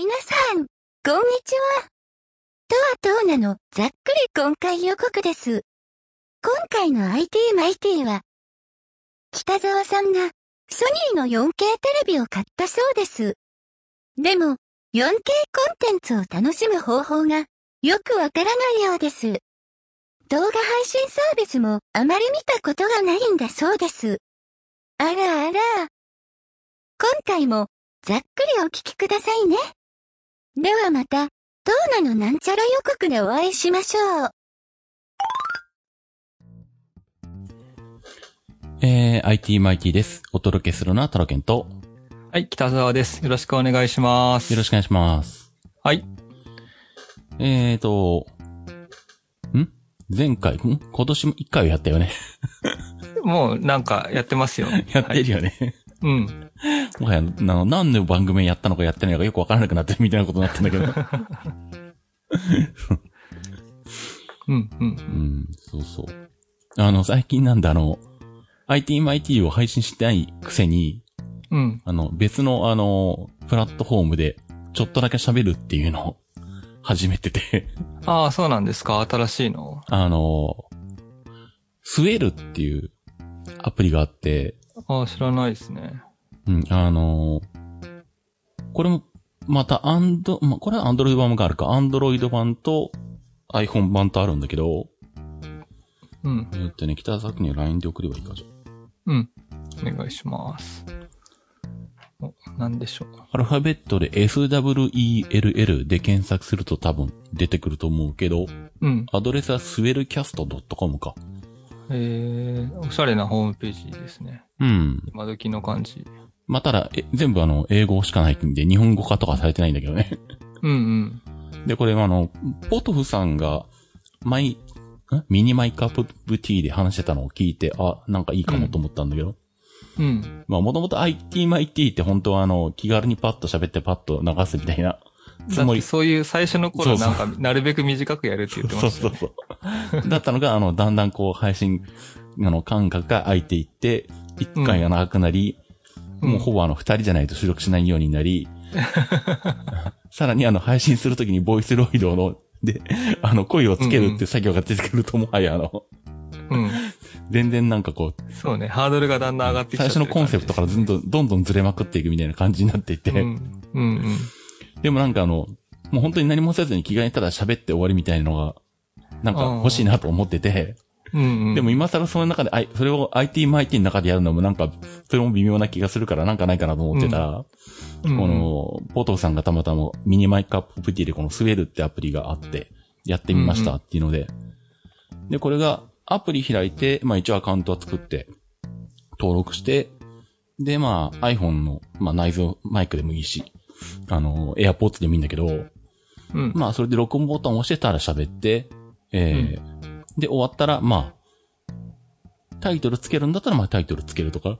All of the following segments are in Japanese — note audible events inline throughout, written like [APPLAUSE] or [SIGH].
皆さん、こんにちは。とはとうなのざっくり今回予告です。今回の IT マイティは、北沢さんがソニーの 4K テレビを買ったそうです。でも、4K コンテンツを楽しむ方法がよくわからないようです。動画配信サービスもあまり見たことがないんだそうです。あらあら。今回もざっくりお聞きくださいね。ではまた、トーナのなんちゃら予告でお会いしましょう。えー、IT マイティです。お届けするのはタロケンと、はい、北沢です。よろしくお願いします。よろしくお願いします。はい。えーと、ん？前回、ん？今年も1回はやったよね。[LAUGHS] もうなんかやってますよ。[LAUGHS] やってるよね。うん。もはや、あの、何の番組やったのかやってないのかよくわからなくなってるみたいなことになってんだけど。うん、うん。うん、そうそう。あの、最近なんだ、あの、IT マイティを配信してないくせに、うん。あの、別の、あの、プラットフォームで、ちょっとだけ喋るっていうのを始めてて、ああ、そうなんですか？新しいの？あの、スウェルっていうアプリがあって、ああ、知らないですね。うん、あの、これも、またアンド、ま、これはアンドロイド版があるか、アンドロイド版と iPhone 版とあるんだけど、うんえ。ーっとね、北崎には LINE で送ればいいかじゃあうん。お願いします。お、なんでしょう。アルファベットで SWELL で検索すると多分出てくると思うけど、うん。アドレスは swellcast.com か。えー、おしゃれなホームページですね。うん。今時の感じ。まあ、ただ、え全部あの、英語しかないんで、日本語化とかされてないんだけどね。うんうん。で、これあの、ポトフさんが、マイ、んミニマイカップブティーで話してたのを聞いて、あ、なんかいいかもと思ったんだけど。うん。まあ、もともと IT マイティって本当はあの、気軽にパッと喋ってパッと流すみたいなつもり。そういう最初の頃そうそうなんか、なるべく短くやるって言ってまそうしたよそうね。そう。だったのが、あの、だんだんこう、配信、あの、間隔が空いていって、一回が長くなり、うんもうほぼあの、二人じゃないと収録しないようになり、[LAUGHS] さらにあの、配信するときにボイスロイドの、で、あの、声をつけるって作業が出てくると、もはやあの、うん。全然なんかこう、そうね。ハードルがだんだん上がってきてる初のコンセプトからどんどん、どんどんずれまくっていくみたいな感じになっていて、うん。うんうん。でもなんかあの、もう本当に何もせずに気がにただ喋って終わりみたいなのが、なんか欲しいなと思ってて、うんうん。でも今更その中で、あいそれを IT マイティの中でやるのもなんか、それも微妙な気がするからなんかないかなと思ってた。ら、うん。うん、この、ポトフさんがたまたまミニマイクアッププティでこのスウェルってアプリがあって、やってみましたっていうので、で、これがアプリ開いて、まあ一応アカウントは作って、登録して、で、まあ iPhone の、まあ内蔵マイクでもいいし、あの、AirPods でもいいんだけど、うん。まあそれで録音ボタンを押してたら喋って、えーで、終わったら、まあ、タイトルつけるんだったら、まあタイトルつけるとか。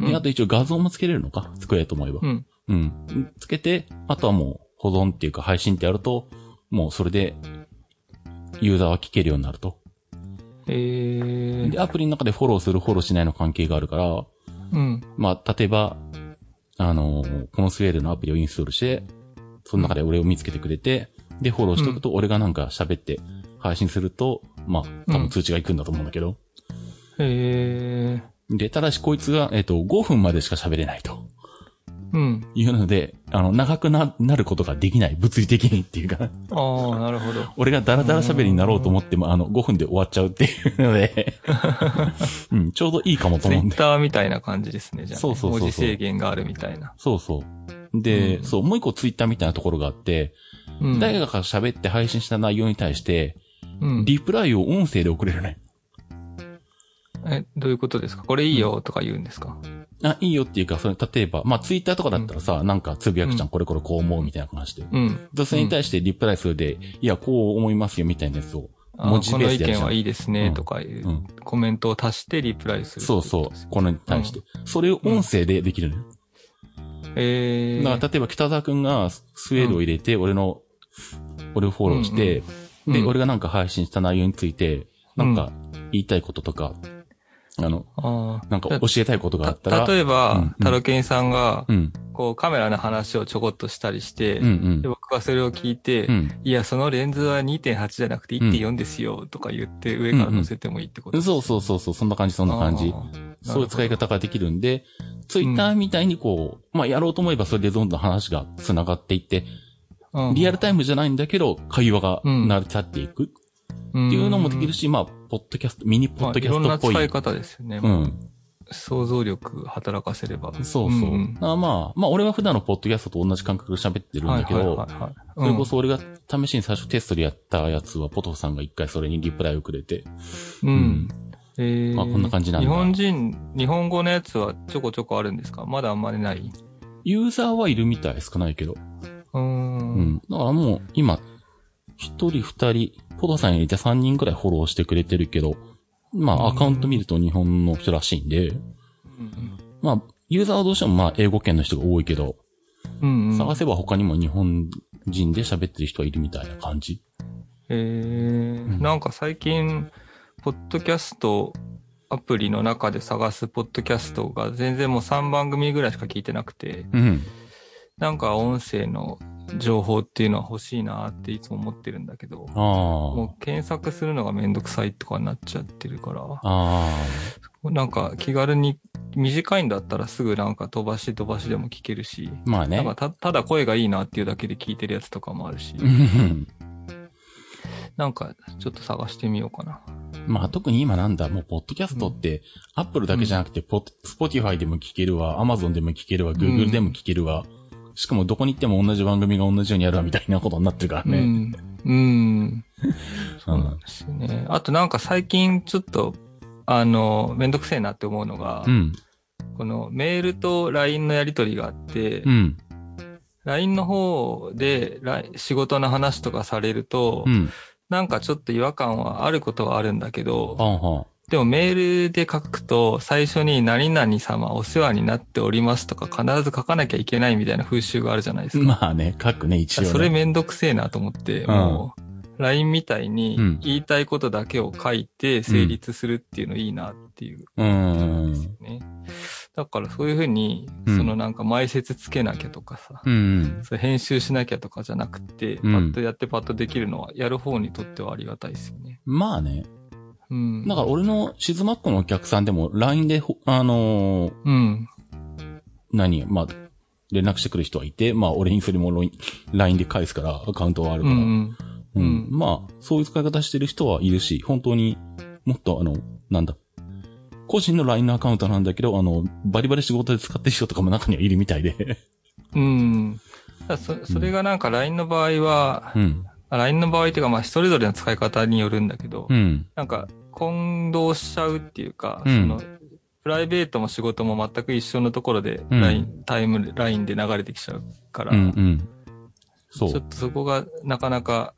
うんで、あと一応画像もつけれるのか作れと思えば。うん。うん。つけて、あとはもう保存っていうか配信ってやると、もうそれで、ユーザーは聞けるようになると。えー。で、アプリの中でフォローする、フォローしないの関係があるから、うん。まあ、例えば、あのーこのスウェーデンのアプリをインストールして、その中で俺を見つけてくれて、で、フォローしとくと、俺がなんか喋って配信すると、まあ、多分通知が行くんだと思うんだけど。えで、ただしこいつが、えっ、と、5分までしか喋れないとー。うん。いうので、あの、長くな、なることができない。物理的にっていうか、ああ、なるほど。俺がダラダラ喋りになろうと思っても、あの、5分で終わっちゃうっていうので、[LAUGHS] うん、ちょうどいいかもと思うんで。ツイッターみたいな感じですね、じゃあね、そうそうそうそう文字制限があるみたいな。そうそう。で、うんそう、もう一個ツイッターみたいなところがあって、うん。誰が喋って配信した内容に対して、うん、リプライを音声で送れるね。え、どういうことですか？これいいよとか言うんですか？あ、いいよっていうか、それ、例えば、まあ、ツイッターとかだったらさ、なんかつぶやくじゃん、うんこれこれこう思うみたいな話で。うん。でそれに対してリプライするで、いや、こう思いますよみたいなやつを、あ文字この意ベースでやるじゃん見はいいですねとかいう、うん。コメントを足してリプライする。そうそう。これに対して。それを音声でできるのよ。えー。だから、例えば北沢くんがスウェードを入れて、俺の、俺をフォローして、で、うん俺がなんか配信した内容について、なんか言いたいこととか、あの、ああ。なんか教えたいことがあったら。た例えうんばうん、タロケンさんがう、ん。こうカメラの話をちょこっとしたりして、うんうんで。僕がそれを聞いて、うん。いや、そのレンズは2.8じゃなくて1.4ですよ、とか言って上から載せてもいいってことそうそうそうそう、そんな感じ、そんな感じ。そういう使い方ができるんで、ツイッターみたいにこう、まあやろうと思えばそれでどんどん話が繋がっていって、リアルタイムじゃないんだけど、会話が成り立っていくっていうのもできるし、まあ、ポッドキャスト、ミニポッドキャストっぽい。いろんな使い方ですよね。うん。想像力働かせれば。そうそう。んんあまあ、まあ俺は普段のポッドキャストと同じ感覚で喋ってるんだけど、それこそ俺が試しに最初テストでやったやつは、ポトフさんが一回それにリプライをくれて、うん。うんえーまあこんな感じなんだ日本人、日本語のやつはちょこちょこあるんですか？まだあんまりない？ユーザーはいるみたい、少ないけど。うー。うんん。だからもう、今、一人二人、ポトフさん入れて三人くらいフォローしてくれてるけど、まあ、アカウント見ると日本の人らしいんで、うんまあ、ユーザーはどうしてもまあ、英語圏の人が多いけど。探せば他にも日本人で喋ってる人はいるみたいな感じ。えー、なんか最近、ポッドキャストアプリの中で探すポッドキャストが全然もう3番組ぐらいしか聞いてなくて、うん。なんか音声の情報っていうのは欲しいなっていつも思ってるんだけど、あもう検索するのがめんどくさいとかになっちゃってるから、あ。あなんか気軽に短いんだったらすぐなんか飛ばし飛ばしでも聞けるし、あ。まあね。なんかたただ声がいいなっていうだけで聞いてるやつとかもあるし、うんなんかちょっと探してみようかな。まあ特に今なんだ、もうポッドキャストって、アップルだけじゃなくて、ポッ、スポティファイでも聞けるわ、アマゾンでも聞けるわ、グーグルでも聞けるわ。しかもどこに行っても同じ番組が同じようにやるわみたいなことになってるからね。うん。うん。そうなんですよね。あとなんか最近ちょっと、あの、めんどくせえなって思うのが、うん。このメールと LINE のやりとりがあって、うん。LINE の方で仕事の話とかされると、うん。なんかちょっと違和感はあることはあるんだけど、でもメールで書くと最初に何々様お世話になっておりますとか必ず書かなきゃいけないみたいな風習があるじゃないですか。ん。まあね、書くね、一応、ね。それめんどくせえなと思って、んもう、LINE みたいにうん言いたいことだけを書いて成立するっていうのいいなっていううーん。ね。だからそういうふうに、うんそのなんか前説つけなきゃとかさ、うん。それ編集しなきゃとかじゃなくて、パうんッとやってパッとできるのは、やる方にとってはありがたいですよね。まあね。うん。だから俺のシズマックのお客さんでも LINE でほ、あのーうん。何、まあ、連絡してくる人はいて、まあ俺にそれも LINE で返すから、アカウントはあるから。うん。うん。うんまあ、そういう使い方してる人はいるし、本当にもっとあの、なんだ。個人の LINE のアカウントなんだけど、あの、バリバリ仕事で使ってる人とかも中にはいるみたいで。うん。そそれがなんか LINE の場合は、うん。あ LINE の場合っていうかまあそれぞれの使い方によるんだけど、うん。なんか混同しちゃうっていうか、うんその、プライベートも仕事も全く一緒のところで、うんタイムラインで流れてきちゃうから、うん。うん。そう。ちょっとそこがなかなか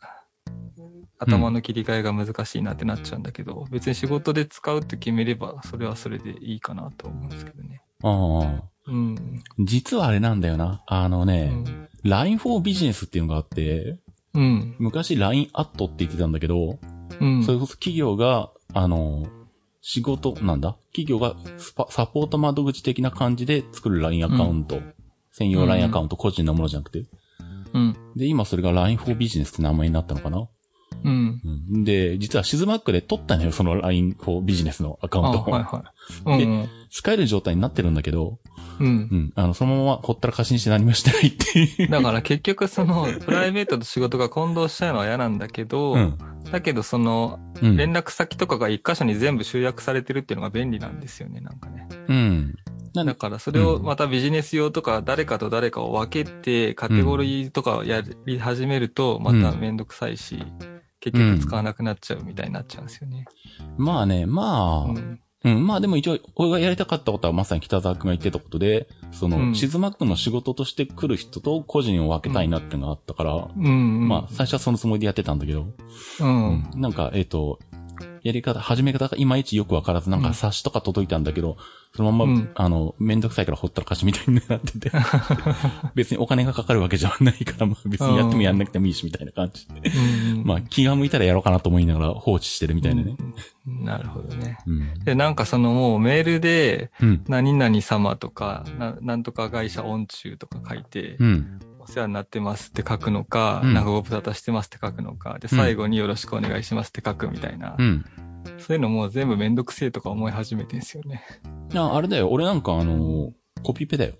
頭の切り替えが難しいなってなっちゃうんだけど、別に仕事で使うって決めれば、それはそれでいいかなと思うんですけどね。ああ。うん。実はあれなんだよな。あのうね、ん。LINE for Business っていうのがあって、うん。昔 LINE アットって言ってたんだけど、うん。それこそ企業が、あの、仕事、なんだ？企業がスパサポート窓口的な感じで作る LINE アカウント。専用 LINE アカウント、個人のものじゃなくて。うん。で、今それが LINE for Business って名前になったのかな？うん。うん。で、実はシズマックで取ったのよ、その LINE for Business のアカウンあ、トを。はいはい。うん。使える状態になってるんだけど、うんう。ん。あの、そのままほったらかしにして何もしてないっていう。だから結局その、プライベートと仕事が混同しちゃうのは嫌なんだけど、うん。だけどその、うん。連絡先とかが一箇所に全部集約されてるっていうのが便利なんですよね、なんかね。うん。なんだからそれをまたビジネス用とか誰かと誰かを分けてカテゴリーとかをやり始めるとまためんどくさいし、結局使わなくなっちゃうみたいになっちゃうんですよね。まあね、まあ、うん。うん、まあでも一応、俺がやりたかったことはまさに北沢くんが言ってたことで、その、うんシズマックの仕事として来る人と個人を分けたいなってのがあったから、うん、うん。まあ最初はそのつもりでやってたんだけど、うん。なんか、えっ、と、やり方、始め方がいまいちよくわからず、なんか冊子とか届いたんだけど、そのまま、うんあの、めんどくさいからほったらかしみたいになってて、[LAUGHS] 別にお金がかかるわけじゃないから、まあ別にやってもやんなくてもいいし、みたいな感じで。うんまあ気が向いたらやろうかなと思いながら放置してるみたいなね。うんなるほどね。うん。で、なんかそのもうメールで、うん。何々様とか、ななんとか会社音中とか書いて、うん。お世話になってますって書くのか、うんなんかご無沙汰してますって書くのか、で、うん最後によろしくお願いしますって書くみたいな、うん。そういうのもう全部めんどくせえとか思い始めてんすよね。あ、あれだよ。俺なんかあの、コピペだよ。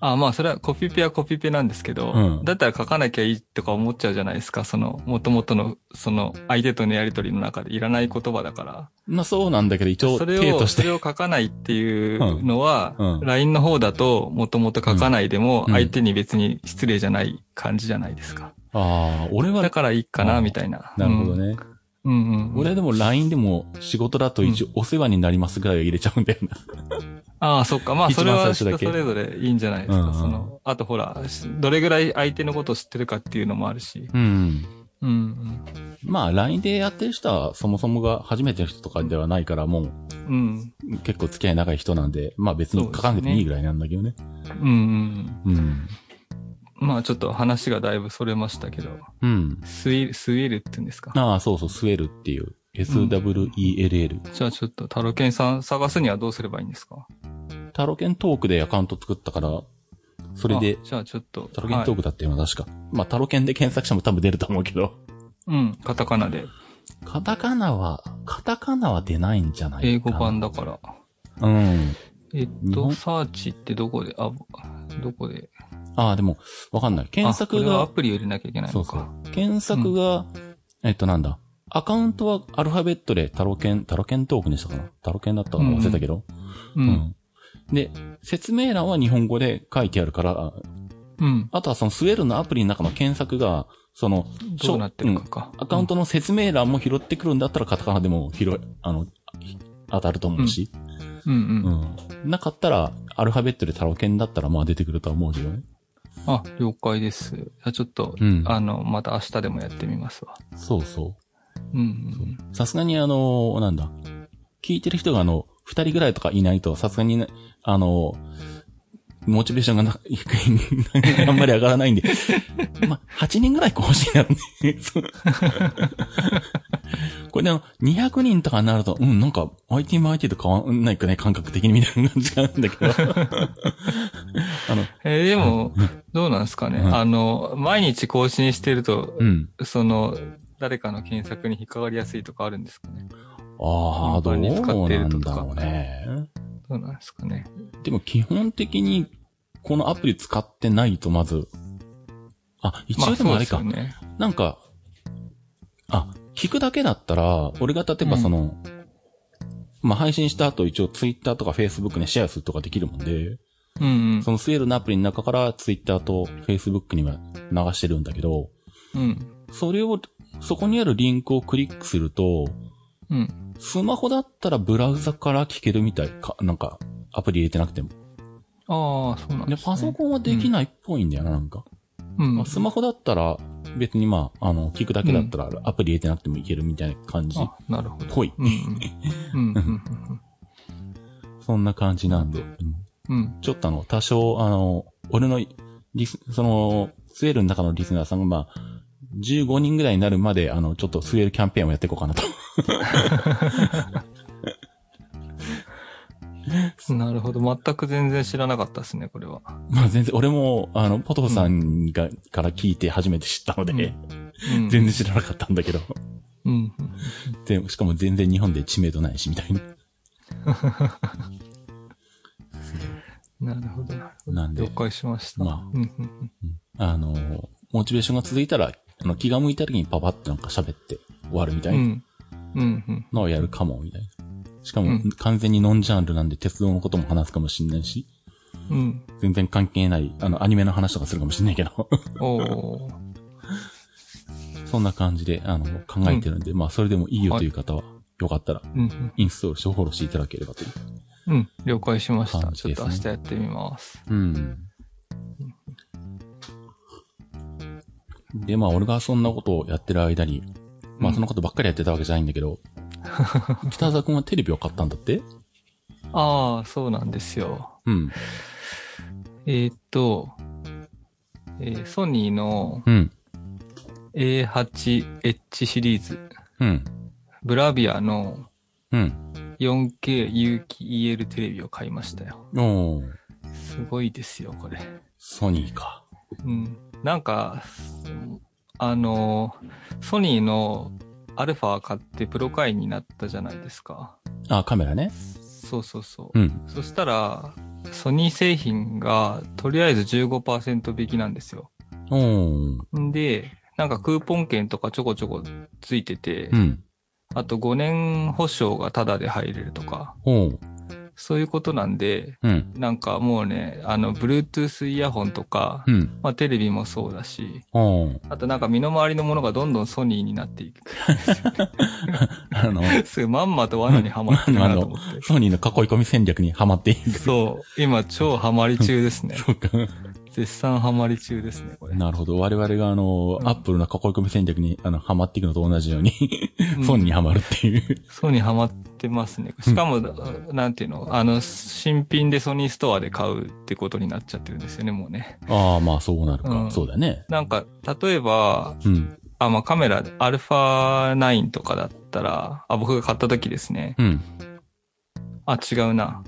あまあ、それはコピペはコピペなんですけど、うんだったら書かなきゃいいとか思っちゃうじゃないですか。その、元々の、その、相手とのやりとりの中でいらない言葉だから。まあそうなんだけど、一応、それを。それを書かないっていうのは、うんうん LINE の方だと、もともと書かないでも、うん相手に別に失礼じゃない感じじゃないですか。ああ、俺はだ、からいいかな、あみたいな。なるほどね。うん。うんうん。俺でも LINE でも仕事だと一応お世話になりますぐらいは入れちゃうんだよな。ああ、そっか。まあ、それは人それぞれいいんじゃないですか。うんうんその、あとほら、どれぐらい相手のことを知ってるかっていうのもあるし。うん。うんうん。まあ LINE でやってる人はそもそもが初めての人とかではないからもうん。う結構付き合い長い人なんで、まあ別に書かなくてもいいぐらいなんだけどね。うんうん。うん。まあちょっと話がだいぶそれましたけど、うん。スイル、スイルって言うんですか？ああ、そうそう、スウェルっていう。SWELL。じゃあちょっとタロケンさん探すにはどうすればいいんですか？タロケントークでアカウント作ったから、それであ、じゃあちょっと。タロケントーはいクだったよな、確か。まあタロケンで検索しても多分出ると思うけど。うん、カタカナで。カタカナは、カタカナは出ないんじゃないかな。英語版だから。うん。えっと、サーチってどこで、あ、どこで。ああ、でも、わかんない。検索あこれはアが、プリを入れなきゃいけないそうそのか。う。検索が、えっとなんだ？アカウントはアルファベットでタロケン、タロケントークにしたかな？タロケンだったかな？忘れたけど。う。うんん。で、説明欄は日本語で書いてあるから、うん。あとはそのスウェルのアプリの中の検索が、その、どうなってるかか。アカウントの説明欄も拾ってくるんだったらカタカナでも拾い、あの、当たると思うし。うんうん。うん。なかったら、アルファベットでタロケンだったらまあ出てくるとは思うけどね。あ、了解です。ちょっと、うんあの、また明日でもやってみますわ。そうそうんう。さすがにあの、なんだ。聞いてる人があの、二人ぐらいとかいないと、さすがにね、あの、モチベーションがな、[LAUGHS] [LAUGHS] [LAUGHS] あんまり上がらないんで。まあ、8人ぐらい欲しいなっこれでも、200人とかになると、うん、なんか、IT も IT と変わんないかね、感覚的にみたいな感じがあるんだけど。あの、えーでも、どうなんですかね？うんあの、毎日更新してると、うん。その、誰かの検索に引っかかりやすいとかあるんですかね？ああ、どうなんだろうね。どうなんですかね。でも基本的に、このアプリ使ってないとまず、あ、一応でもあれか。そうですよね。なんか、あ、聞くだけだったら、俺が例えばその、まあ、配信した後一応ツイッターとかフェイスブックにシェアするとかできるもんで、うんうん。そのスウェルのアプリの中からツイッターとフェイスブックには流してるんだけど、うん。それを、そこにあるリンクをクリックすると、うん。スマホだったらブラウザから聞けるみたいか、なんか、アプリ入れてなくても。ああ、そうなんで、です、ね。パソコンはできないっぽいんだよな、なんか。うん。まあスマホだったら、別にまあ、あの、聞くだけだったら、アプリ入れてなくてもいけるみたいな感じなるほど。ぽい。うんうん。うんうん [LAUGHS] そんな感じなんで。うんうん。うん。ちょっとあの、多少、あの、俺のリス、その、スウェールの中のリスナーさんがまあ、15人ぐらいになるまで、あの、ちょっとスウェールキャンペーンをやっていこうかなと。[LAUGHS] なるほど。全く全然知らなかったですね、これは。まあ全然、俺も、あの、ポトフさんが、から聞いて初めて知ったので、うん。全然知らなかったんだけど。うん。で、しかも全然日本で知名度ないし、みたいな。なるほど、なるほど。なんで了解しました。まあうんうんうんあの、モチベーションが続いたら、あの、気が向いた時にパパってなんか喋って終わるみたいなうん。うんうん。のをやるかも、みたいな。しかも、うん完全にノンジャンルなんで鉄道のことも話すかもしんないし、うん。全然関係ない、あの、アニメの話とかするかもしんないけど、おー。[LAUGHS] そんな感じで、あの、考えてるんで、まあ、それでもいいよという方は、よかったら。インストールしてフォローしていただければという。うん。了解しました。感じちょっと明日やってみます。うん。で、まあ、俺がそんなことをやってる間に、まあ、そんなことばっかりやってたわけじゃないんだけど、[LAUGHS] 北沢くんはテレビを買ったんだって？ああ、そうなんですよ。うん。えーっと、えーソニーの、うん。A8H シリーズ。うん。ブラビアのうん。4K 有機 EL テレビを買いましたよ。おー。すごいですよ、これ。ソニーか。うん。なんか、あの、ソニーのアルファ買ってプロ会員になったじゃないですか。あ、カメラね。そうそうそう。うん。そしたら、ソニー製品がとりあえず15%引きなんですよ。おー。んで、なんかクーポン券とかちょこちょこついてて、うん。あと5年保証がタダで入れるとか、おー。そういうことなんで、うん。なんかもうね、あの、Bluetooth イヤホンとか、うん。まあテレビもそうだし。あとなんか身の回りのものがどんどんソニーになっていく。[LAUGHS] あの、すぐまんまと罠にはまってるなと思って。[LAUGHS] ソニーの囲い込み戦略にはまっている。そう、今超ハマり中ですね。[LAUGHS] そうか。絶賛ハマり中ですね、これ。なるほど。我々があの、うんアップルの囲い込み戦略に、あの、ハマっていくのと同じように、うんソニーにハマるっていう。ソニーハマってますね。しかも、なんていうのあの、新品でソニーストアで買うってことになっちゃってるんですよね、もうね。ああ、まあそうなるか。うんそうだね。なんか、例えば、うん。あ、まあ、カメラ、アルファ9とかだったら、あ、僕が買った時ですね。うん。あ、違うな。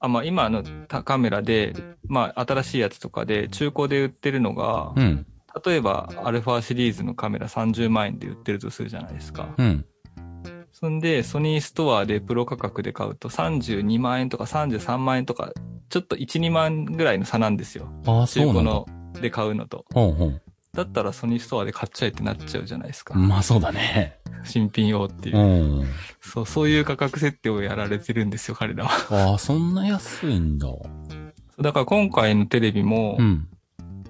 あ、まあ、今のたカメラで、まあ、新しいやつとかで、中古で売ってるのが、うん。例えば、アルファシリーズのカメラ30万円で売ってるとするじゃないですか。うん。そんで、ソニーストアでプロ価格で買うと32万円とか33万円とか、ちょっと1、2万ぐらいの差なんですよ。ああ、中。古ので買うのと。ほうほう。だったらソニーストアで買っちゃえってなっちゃうじゃないですか。まあそうだね。新品用っていうう。ん。そう、そういう価格設定をやられてるんですよ、彼らは。ああ、そんな安いんだ。だから今回のテレビも、うん。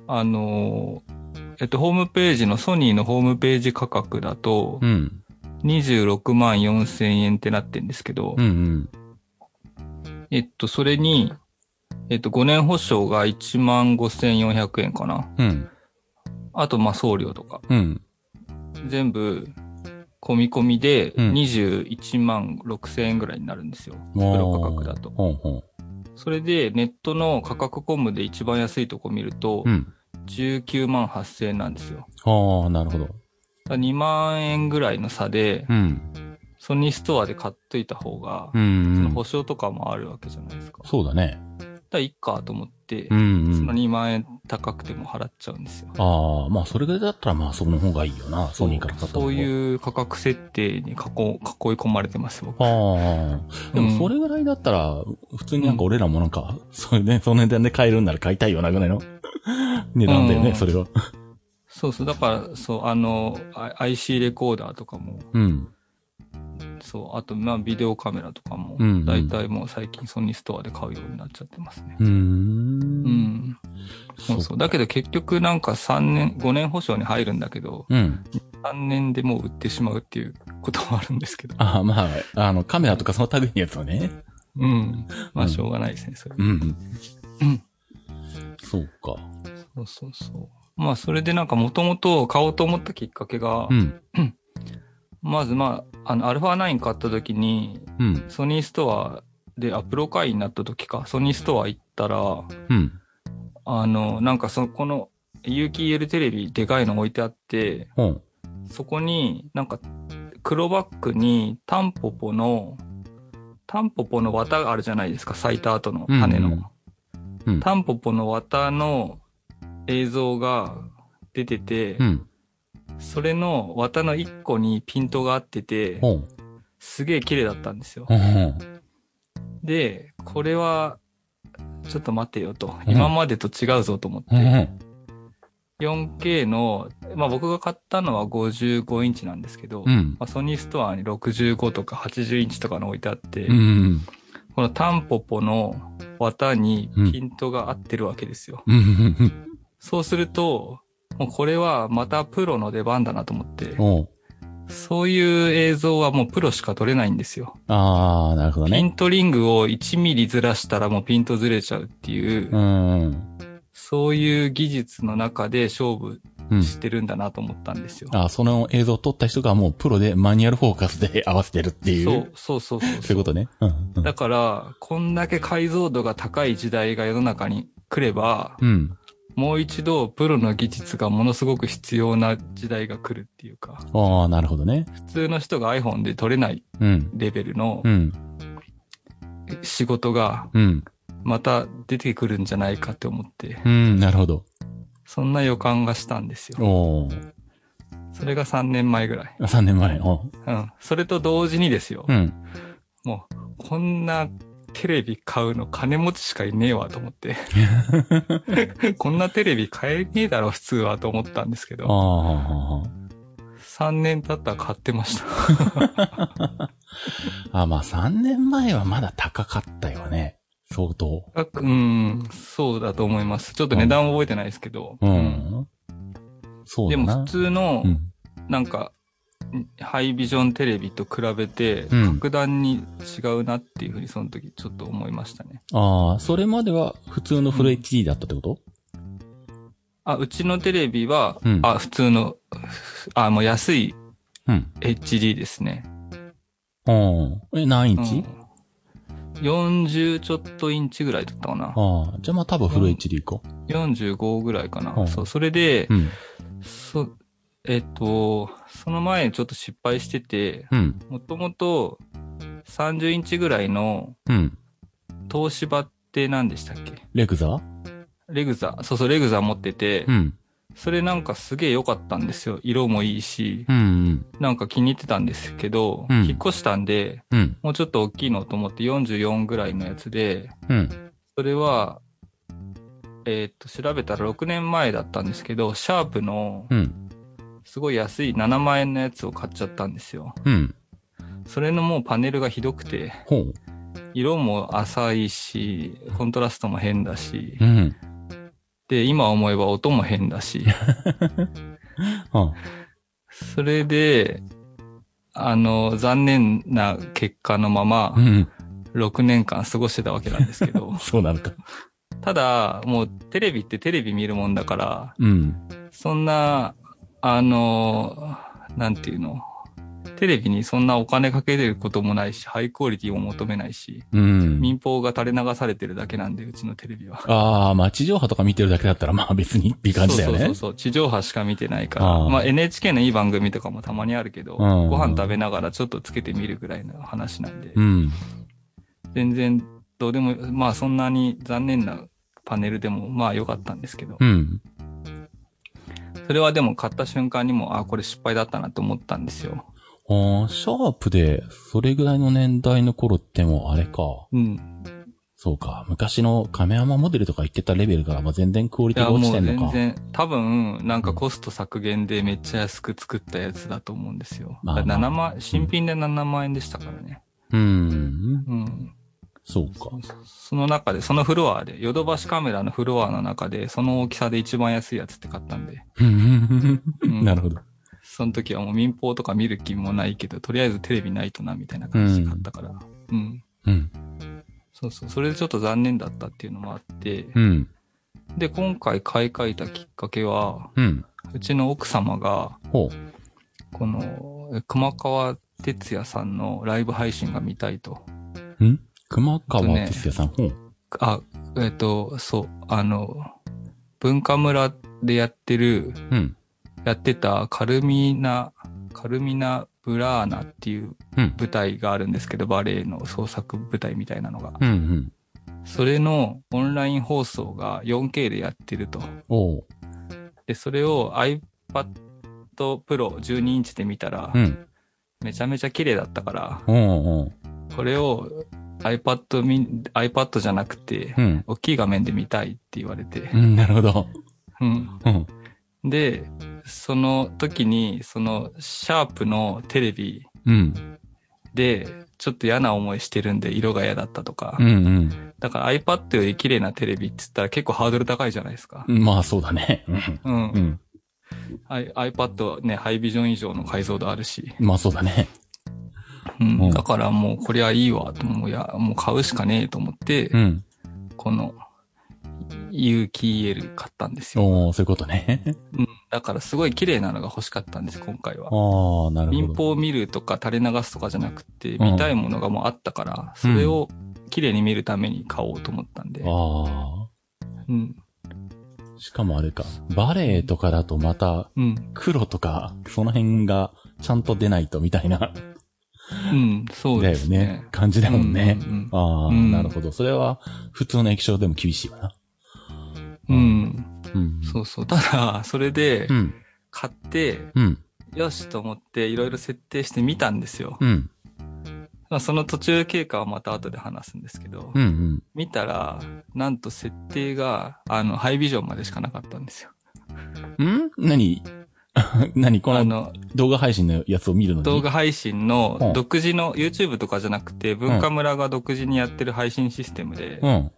あのーえっと、ホームページの、ソニーのホームページ価格だとう、ん。26万4千円ってなってんですけど、うんうん。えっと、それに、えっと、5年保証が1万5400円かな。うん。あと、まあ、送料とか。うん。全部、込み込みで、うん21万6000円ぐらいになるんですよ。ププロ価格だと。ほうほそれで、ネットの価格コムで一番安いとこ見るとう。う、ん。19万8000円なんですよ。ああ、なるほど。だから2万円ぐらいの差で、うん。ソニーストアで買っといた方がう、ん、うんその保。証とかもあるわけじゃないですか。そうだね。らいっかと思ってう、ん、うそのん。2万円高くても払っちゃうんですよ。ああ、まあそれぐらいだったらまあその方がいいよな。ソニーから買った方が。そういう価格設定に囲囲い込まれてます、僕。ああ。でもそれぐらいだったら、普通になんか俺らもなんか、それで、その値段で買えるんなら買いたいよなぐらいの [LAUGHS] 値段だよね、うんそれは。そうそう。だから、そう、あの、IC レコーダーとかも、うん。そう、あと、まあ、ビデオカメラとかもうんうん、だいたいもう最近ソニーストアで買うようになっちゃってますね。うん。そうそう。だけど結局なんか3年、5年保証に入るんだけど、うん。3年でもう売ってしまうっていうこともあるんですけど。ああ、まあ、あの、カメラとかその類のやつはね。うん。まあ、しょうがないですね、それ。うん。うん。そうか。そうそうそう。まあ、それでなんかもともと買おうと思ったきっかけが、うん。[CLEARS THROAT] まずまあ、あの、アルファ9買った時に、うん。ソニーストアで、あ、プロ会員になった時か、ソニーストア行ったら、うん。あの、なんかそこの、有機 EL テレビでかいの置いてあって、ほう。そこになんか黒バッグにタンポポの、タンポポの綿があるじゃないですか、咲いた後の種の。うんうんうんタンポポの綿の映像が出てて、うん。それの綿の一個にピントが合ってて。すげえ綺麗だったんですよ。で、これは、ちょっと待てよと。うん今までと違うぞと思って。ほうほう。4K の、まあ僕が買ったのは55インチなんですけど、うん。まあ、ソニーストアに65とか80インチとかの置いてあって、うん。このタンポポの綿にピントが合ってるわけですよ。そうすると、もうこれはまたプロの出番だなと思って。そういう映像はもうプロしか撮れないんですよ。ああ、なるほどね。ピントリングを1ミリずらしたらもうピントずれちゃうっていう、うん。そういう技術の中で勝負うん。してるんだなと思ったんですよ。あその映像を撮った人がもうプロでマニュアルフォーカスで合わせてるっていう。そう、そうそうそうそういうことね。うん。うんだから、こんだけ解像度が高い時代が世の中に来れば、うん。もう一度プロの技術がものすごく必要な時代が来るっていうか、ああ、なるほどね。普通の人が iPhone で撮れないうん。レベルのうん。仕事がうん。また出てくるんじゃないかって思って、うん、なるほど。そんな予感がしたんですよ。おお。それが3年前ぐらい。3年前。おうん。それと同時にですよ。うん。もう、こんなテレビ買うの金持ちしかいねえわと思って。[LAUGHS] こんなテレビ買えねえだろ普通はと思ったんですけあど、あ、3年経ったら買ってました。[LAUGHS] あまあ3年前はまだ高かったよね。相当。あうん、そうだと思います。ちょっと値段は覚えてないですけど。うん。そうだな。でも普通のう、ん。なんか、ハイビジョンテレビと比べて、うん格段に違うなっていうふうにその時ちょっと思いましたね。ああ、それまでは普通のフル HD だったってこと？あ、うちのテレビは、うんあ、普通の、あ、もう安いうん。HD ですね。うん。え、何インチ、うん40ちょっとインチぐらいだったかな。ああ、じゃあまあ多分フル HD か。45ぐらいかな。うんそう、それで、うん。そ、えっと、その前にちょっと失敗してて、うん。もともと30インチぐらいのうん。東芝って何でしたっけ？レクザ？レグザ、そうそう、レグザ持ってて、うん。それなんかすげえ良かったんですよ。色もいいし、うん。うん。なんか気に入ってたんですけど、うん引っ越したんで、うん。もうちょっと大きいのと思って44ぐらいのやつで、うん。それは、えーっと、調べたら6年前だったんですけど、シャープのうん。すごい安い7万円のやつを買っちゃったんですよ。うん。それのもうパネルがひどくて、ほう。色も浅いし、コントラストも変だしう、ん。で、今思えば音も変だし、あ [LAUGHS] それで、あの、残念な結果のままう、ん。。6年間過ごしてたわけなんですけど [LAUGHS] そうなるか。ただ、もうテレビってテレビ見るもんだから、うん。そんな、あの、なんていうの、テレビにそんなお金かけてることもないし、ハイクオリティも求めないし、うん。民放が垂れ流されてるだけなんで、うちのテレビは。ああ、まあ地上波とか見てるだけだったらまあ別にっていう感じだよね。そうそうそう地上波しか見てないから。あーまあ NHK のいい番組とかもたまにあるけど、うんご飯食べながらちょっとつけてみるぐらいの話なんで、うん。全然どうでも、まあそんなに残念なパネルでもまあ良かったんですけど、うん。それはでも買った瞬間にも、あ、これ失敗だったなと思ったんですよ。ああ、シャープで、それぐらいの年代の頃ってもうあれか。うん。そうか。昔の亀山モデルとか言ってたレベルから、まあ、全然クオリティが落ちてんのか。全然、多分、なんかコスト削減でめっちゃ安く作ったやつだと思うんですよ。まあまあだから7万、新品で7万円でしたからね。うん。うん。そうか。その中で、そのフロアで、ヨドバシカメラのフロアの中で、その大きさで一番安いやつって買ったんで、うんうんなるほど。その時はもう民放とか見る気もないけど、とりあえずテレビないとな、みたいな感じで買ったから。うん。うん。そうそう。それでちょっと残念だったっていうのもあって、うん。で、今回買い替えたきっかけは、うん。うちの奥様が、ほこの、え熊川哲也さんのライブ配信が見たいと。う。ん熊川哲也さん。ほう。あ、えっ、と、そう、あの、文化村でやってる、うん。やってたカルミナ、カルミナ・ブラーナっていううん。舞台があるんですけど、バレエの創作舞台みたいなのが。うん。うん。それのオンライン放送が 4K でやってると。で、それを iPad Pro 12インチで見たらう、ん。めちゃめちゃ綺麗だったから、おうおう。これを iPad ミ、iPad じゃなくてう、ん。大きい画面で見たいって言われてう。ん、なるほど。うん。うん。で、その時に、その、シャープのテレビうん。で、ちょっと嫌な思いしてるんで、色が嫌だったとか。うん。だから iPad より綺麗なテレビって言ったら結構ハードル高いじゃないですか。うん。まあ、そうだね。うん。うん。うん。I- iPad ね、ハイビジョン以上の解像度あるし。まあ、そうだね。うん。うんだからもうこれはいいわと思う。いや、もう買うしかねえと思って、うん。この、有機 EL 買ったんですよ。おー、そういうことね。[LAUGHS] うん。だからすごい綺麗なのが欲しかったんです、今回は。ああ、なるほど。民放を見るとか垂れ流すとかじゃなくて、うん見たいものがもうあったから、それを綺麗に見るために買おうと思ったんで。ああ。うん。しかもあれか、バレエとかだとまた、うん。黒とか、その辺がちゃんと出ないとみたいな、うん、そうだよですね。ね。感じだもんね。うんうんああ、うんなるほど。それは、普通の液晶でも厳しいわな。うん。うん。うん。そうそう。ただ、それでう、ん。買って、うん。よしと思っていろいろ設定してみたんですよ。うん。まあその途中経過はまた後で話すんですけど、うん。うん。見たら、なんと設定が、あの、ハイビジョンまでしかなかったんですよ。ん？何？[LAUGHS] 何このあの、動画配信のやつを見るのに？動画配信うんの独自の YouTube とかじゃなくて、文化村が独自にやってる配信システムで、うん。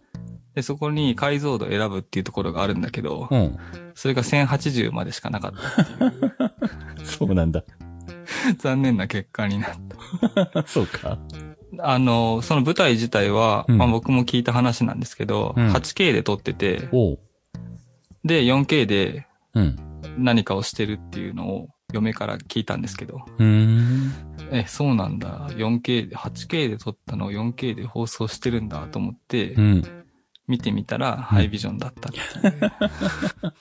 で、そこに解像度を選ぶっていうところがあるんだけど、うん。それが1080までしかなかった [LAUGHS] そうなんだ。[LAUGHS] 残念な結果になった。そうか。あの、その舞台自体は、うんまあ僕も聞いた話なんですけど、うん 8K で撮ってて、おう。で、4K でうん。何かをしてるっていうのを嫁から聞いたんですけど。え、そうなんだ。4K で、8K で撮ったのを 4K で放送してるんだと思ってう、ん。見てみたら、ハイビジョンだったっていう。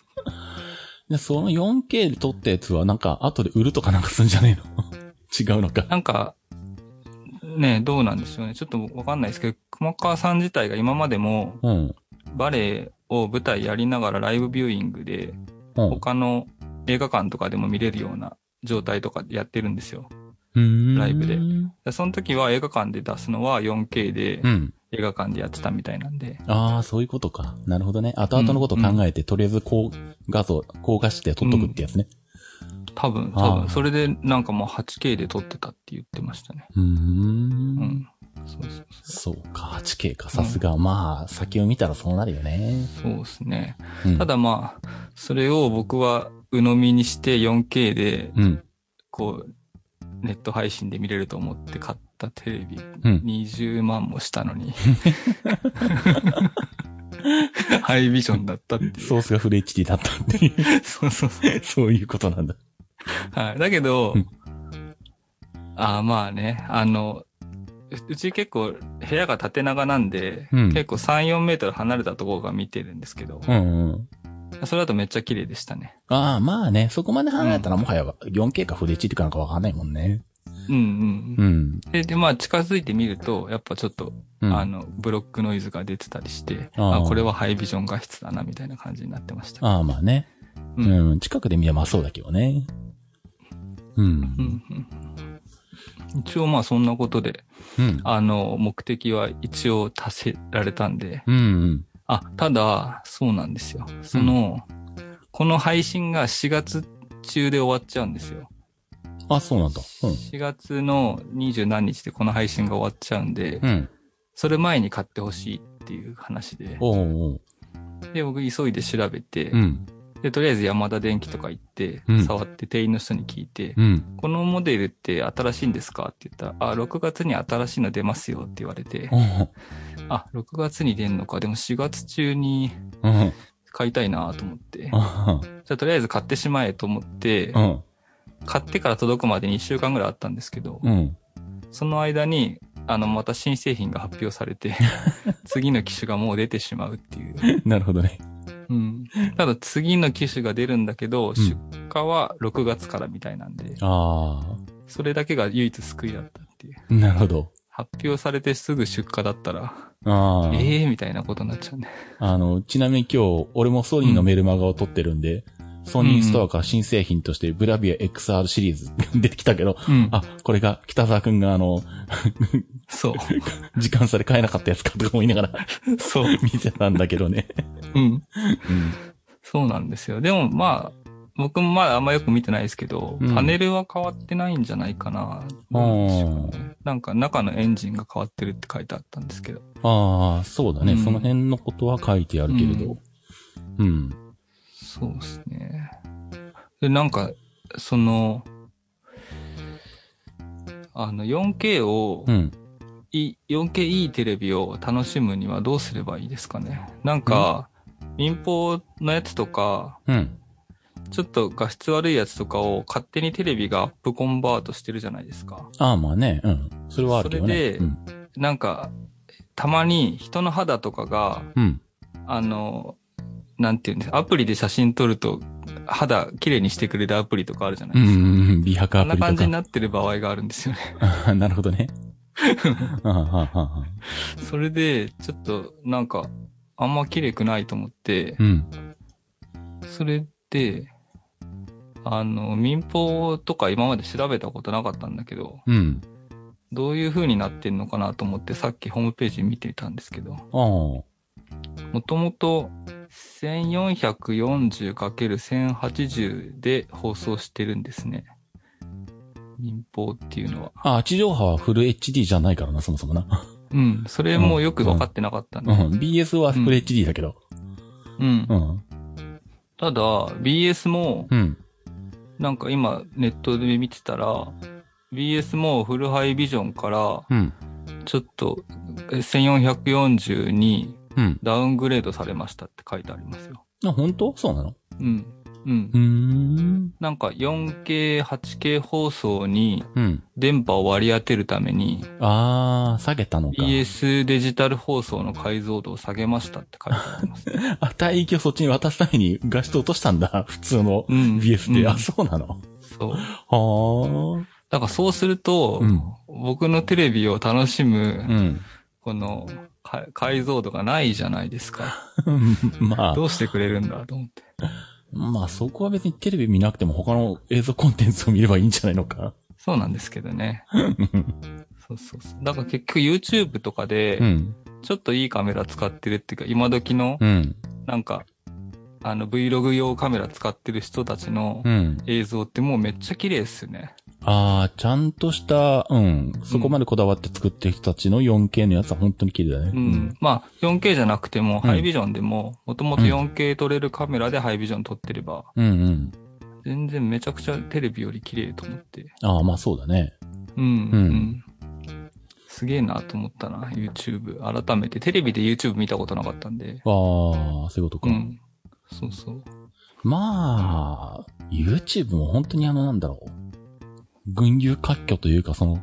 で、[LAUGHS] その 4K で撮ったやつはなんか後で売るとかなんかするんじゃねえの？[LAUGHS] 違うのか。なんか、ねどうなんでしょうね。ちょっとわかんないですけど、熊川さん自体が今までもうん。バレエを舞台やりながらライブビューイングで、うん。他の映画館とかでも見れるような状態とかでやってるんですよ。ライブででその時は映画館で出すのは 4K でうん。映画館でやってたみたいなんで。ああ、そういうことか。なるほどね。後々のことを考えて、とりあえず高画像、高画質で撮っとくってやつね。多分、あー多分、それでなんかもう 8K で撮ってたって言ってましたね。うー。うんん。そうそうそうか、8K か。さすが。まあ、先を見たらそうなるよね。そう。そうですね。うんた、だまあ、それを僕は鵜呑みにして 4K で、うん。こう、ネット配信で見れると思って買ったテレビ、うん。20万もしたのに。[LAUGHS] ハイビジョンだったっていう。ソースがフル HD だったっていう。そうそうそう。そういうことなんだ。はい。だけど、うんああまあね、あの、ううち結構部屋が縦長なんで、うん結構3、4メートル離れたところが見てるんですけど、うんうん。それだとめっちゃ綺麗でしたね。ああ、まあね、そこまで離れたらもはや 4K かフル HD かなんかわかんないもんね。うんうんううん。ん。で、で、まあ近づいてみると、やっぱちょっと、うんあの、ブロックノイズが出てたりして、あーあこれはハイビジョン画質だな、みたいな感じになってました。ああ、まあね。ううんん。近くで見ればそうだけどね。うん。うんうん一応まあそんなことで、うん。あの、目的は一応達せられたんで、うんうん。あ、ただ、そうなんですよ。その、この配信が4月中で終わっちゃうんですよ。あ、そうなんだ。4月の20何日でこの配信が終わっちゃうんで、うん。うん。それ前に買ってほしいっていう話で、おうおうで、僕急いで調べて、うん。で、とりあえず山田電機とか行ってうん、触って店員の人に聞いて、うん。このモデルって新しいんですか？って言ったら、あ、6月に新しいの出ますよって言われて、あ、6月に出んのか、でも4月中にうん。買いたいなと思って、じあゃあとりあえず買ってしまえと思ってう、ん。買ってから届くまでに1週間ぐらいあったんですけど、うん。その間に、あの、また新製品が発表されて、[LAUGHS] 次の機種がもう出てしまうっていう。なるほどね。うん。ただ次の機種が出るんだけど、ん出荷は6月からみたいなんで、あそれだけが唯一救いだったっていう。あ。なるほど。発表されてすぐ出荷だったら、ああ。ええー、みたいなことになっちゃうね。あの、ちなみに今日、俺もソニーのメルマガを撮ってるんで、ソニーストアから新製品としてブラビア XR シリーズ [LAUGHS] 出てきたけど、うん。あ、これが北沢くんがあの、そう。[LAUGHS] 時間差で買えなかったやつかとか思いながらそう。[LAUGHS] 見てたんだけどね。うん。うん。そうなんですよ。でもまあ、僕もまだあんまよく見てないですけど、うんパネルは変わってないんじゃないかな。どうでしょうねなんか中のエンジンが変わってるって書いてあったんですけど。ああ、そうだね、うんその辺のことは書いてあるけれど。うん。そうですね。で、なんか、その、あの、4K を、うん。い 4K いいテレビを楽しむにはどうすればいいですかね。なんか、民放のやつとか、うん。ちょっと画質悪いやつとかを勝手にテレビがアップコンバートしてるじゃないですか。ああ、まあね。うん。それはあるけどね。それでうん。なんか、たまに人の肌とかが、うん。あの、なんていうんですか、アプリで写真撮ると、肌綺麗にしてくれるアプリとかあるじゃないうんですか。うんうん。美白こんなアプリとか。感じになってる場合があるんですよね。あ [LAUGHS] なるほどね。[LAUGHS] それで、ちょっと、なんか、あんま綺麗くないと思って、うん。それで、あの、民放とか今まで調べたことなかったんだけど、うん。どういう風になってんのかなと思ってさっきホームページ見てみたんですけど。もともと 1440×1080 で放送してるんですね。民放っていうのは。あ、地上波はフル HD じゃないからな、そもそもな。うん。それもよく分かってなかったんで。うん。BS はフル HD だけど。うんう。ん。ただ、BS も、うん。なんか今ネットで見てたら、BS もフルハイビジョンから、うん。ちょっとえ1440にうん。ダウングレードされましたって書いてありますよ。あ、本当？そうなの？うん。うんうー。ん。なんか 4K、8K 放送にうん。電波を割り当てるためにあー、下げたのか。BS デジタル放送の解像度を下げましたって書いてあります。[LAUGHS] あ、帯域をそっちに渡すために画質落としたんだ。[LAUGHS] 普通のうん BS で。うんあ、そうなの？そう。はー。だからそうすると、うん僕のテレビを楽しむ、うん。このか解像度がないじゃないですか。[LAUGHS] まあど、うしてくれるんだと思って。まあそこは別にテレビ見なくても他の映像コンテンツを見ればいいんじゃないのか。そうなんですけどね。[LAUGHS] そうそうそう。だから結局 YouTube とかでう、ん。ちょっといいカメラ使ってるっていうか、今時の、うん。なんか、あの Vlog 用カメラ使ってる人たちのうん。映像ってもうめっちゃ綺麗ですよね。ああ、ちゃんとした、うん。そこまでこだわって作ってる人たちの 4K のやつは本当に綺麗だね。うん。。まあ、4K じゃなくても、うんハイビジョンでも、もともと 4K 撮れるカメラでハイビジョン撮ってれば、うんうん。全然めちゃくちゃテレビより綺麗と思って。ああ、まあそうだね。うん。ううんん。すげえなと思ったな、YouTube。改めて、テレビで YouTube 見たことなかったんで。ああ、そういうことか。うん。そうそう。まあ、YouTube も本当にあのなんだろう。群雄割拠というか、その、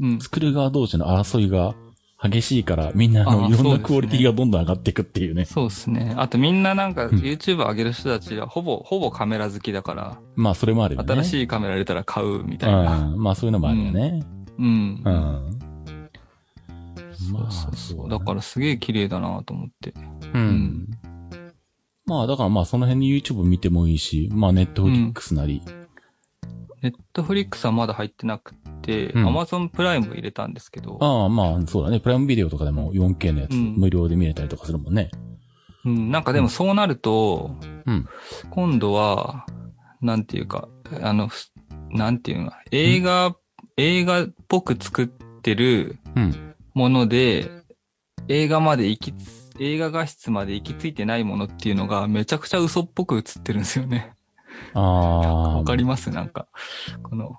うん。作る側同士の争いが激しいから、みんなあの、いろんなクオリティがどんどん上がっていくっていうね。そうですね。あとみんななんかん YouTube 上げる人たちはほぼ、ほぼカメラ好きだから、まあ、それもあるよね。い新しいカメラ入れたら買うみたいな。うん。まあ、そういうのもあるよね。うん。うん。まあそうそうだねだからすげえ綺麗だなと思って。うん。んまあ、だからまあ、その辺に YouTube 見てもいいし、まあ、Netflix なり。ネットフリックスはまだ入ってなくて、うん Amazon プライム入れたんですけど、ああ、まあ、そうだね。プライムビデオとかでも 4K のやつ、うん無料で見れたりとかするもんね。うん、なんかでもそうなると、うん。今度は、なんていうか、あの、ふなんていうのか映画、映画っぽく作ってるうん。もので、映画まで行きつ、映画画質まで行き着いてないものっていうのがめちゃくちゃ嘘っぽく映ってるんですよね。ああ。わかりますなんか、この、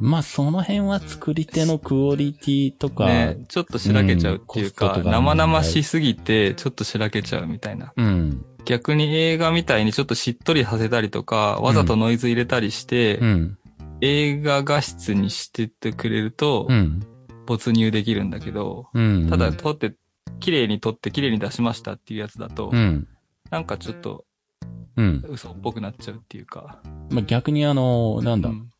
まあ、その辺は作り手のクオリティとか、ね、ちょっとしらけちゃうっていうか、とかの問題生々しすぎて、ちょっとしらけちゃうみたいな。うん。逆に映画みたいにちょっとしっとりさせたりとか、わざとノイズ入れたりして、うん。映画画質にしてってくれるとう、ん。没入できるんだけど、うん。ただ撮って、綺麗に撮って綺麗に出しましたっていうやつだとう、ん。なんかちょっとうん。嘘っぽくなっちゃうっていうか。まあ、逆にあの、なんだ、うん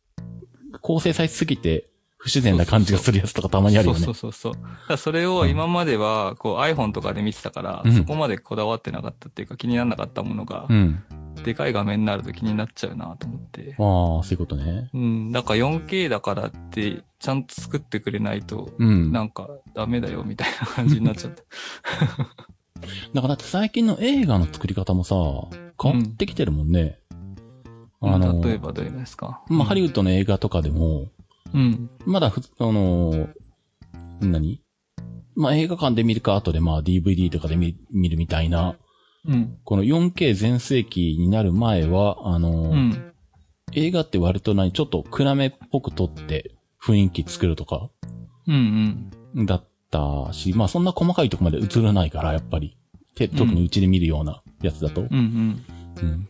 構成されすぎて不自然な感じがするやつとかたまにあるよね。そうそうそうそう。それを今までは、こう iPhone とかで見てたから、うんそこまでこだわってなかったっていうか気にならなかったものがう、ん。でかい画面になると気になっちゃうなと思って。ああ、そういうことね。うん。だから 4K だからって、ちゃんと作ってくれないと、うん。なんかダメだよみたいな感じになっちゃって。[LAUGHS] だからだって最近の映画の作り方もさ、変わってきてるもんね。あの、例えばどういうのですか？まあ、ハリウッドの映画とかでも、うん。まだふ、あの、何？まあ、映画館で見るか、後でまあ DVD とかで見見るみたいな、うん。この 4K 全盛期になる前は、あの、うん。映画って割と何、ちょっと暗めっぽく撮って雰囲気作るとか、うんうん。だったし、まあそんな細かいとこまで映らないから、やっぱり。て特にうちで見るようなやつだと。うんうん。うん。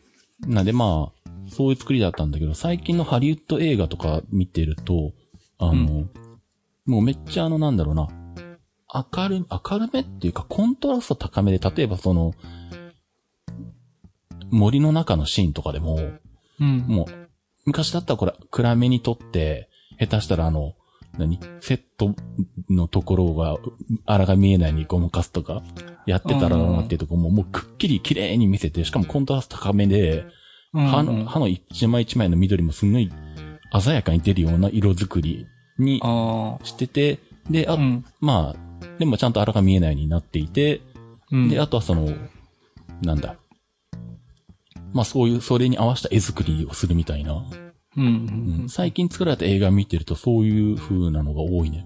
なんでまあ、そういう作りだったんだけど、最近のハリウッド映画とか見てると、あの、うんもうめっちゃあのなんだろうな、明る、明るめっていうかコントラスト高めで、例えばその、森の中のシーンとかでも、うん。もう、昔だったらこれ暗めに撮って、下手したらあの、何？セットのところが、あらが見えないようにごまかすとか、やってたらなっていうところも、もうくっきり綺麗に見せて、しかもコントラスト高めで、うん歯の、歯の一枚一枚の緑もすごい鮮やかに出るような色作りにあしてて、で、あ。あ、うん。まあ、でもちゃんとあらが見えないようになっていて、うん。で、あとはその、なんだ。まあそういう、それに合わせた絵作りをするみたいな。うん。ううんん、最近作られた映画見てるとそういう風なのが多いね。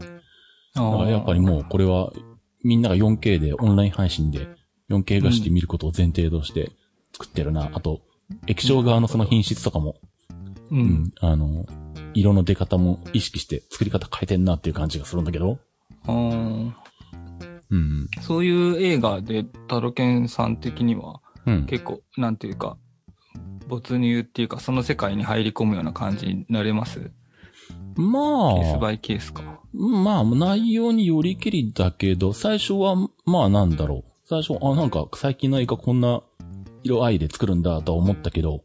だからやっぱりもうこれはみんなが 4K でオンライン配信で 4K 画質で見ることを前提として作ってるな。あと、液晶側のその品質とかも、う。うんん、あの、色の出方も意識して作り方変えてんなっていう感じがするんだけど。あーうん。そういう映画で、タロケンさん的には、うん。結構、なんていうか、没入っていうか、その世界に入り込むような感じになれます？まあ。ケースバイケースか。まあ、内容によりきりだけど、最初は、まあなんだろう。最初、あ、なんか最近の映画こんな色合いで作るんだとは思ったけど、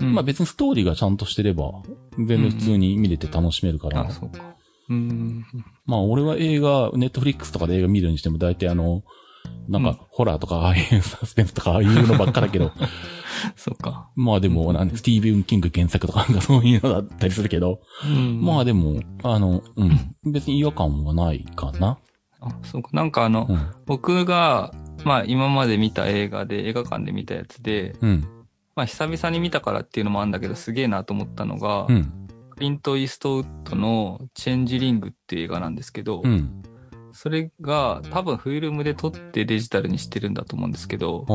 うんまあ別にストーリーがちゃんとしてれば、全然普通に見れて楽しめるから、あ、そうか。うん。まあ俺は映画、ネットフリックスとかで映画見るにしても大体あの、なんうんか、ホラーとか、ああいうサスペンスとか、ああいうのばっかだけど、[LAUGHS] そうか。まあでも、なんスティーブン・キング原作とかなんかそういうのだったりするけど、うんまあでも、あの、うん、別に違和感はないかな。あ、そうか。なんかあの、うん。僕が、まあ今まで見た映画で、映画館で見たやつで、うん。まあ久々に見たからっていうのもあるんだけど、すげえなと思ったのが、うん。クリント・イーストウッドのチェンジリングっていう映画なんですけど、うん。それが多分フィルムで撮ってデジタルにしてるんだと思うんですけど。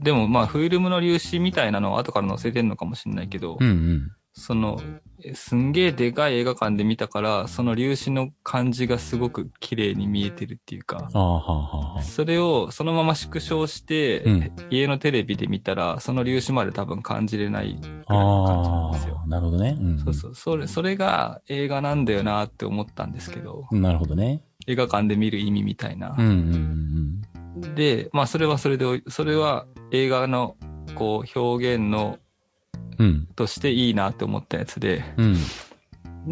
でもまあフィルムの粒子みたいなのを後から載せてんのかもしれないけど、うんうん。その、えすんげえでかい映画館で見たから、その粒子の感じがすごく綺麗に見えてるっていうか。それをそのまま縮小して、うん家のテレビで見たら、その粒子まで多分感じれないぐらいの感じなんあですよ。あ、なるほどね。うん。そうそう。それ、それが映画なんだよなって思ったんですけど、なるほどね。映画館で見る意味みたいなうん。うんうんで、まあそれはそれで、それは映画のこう表現のうん。うん。としていいなって思ったやつで、うん。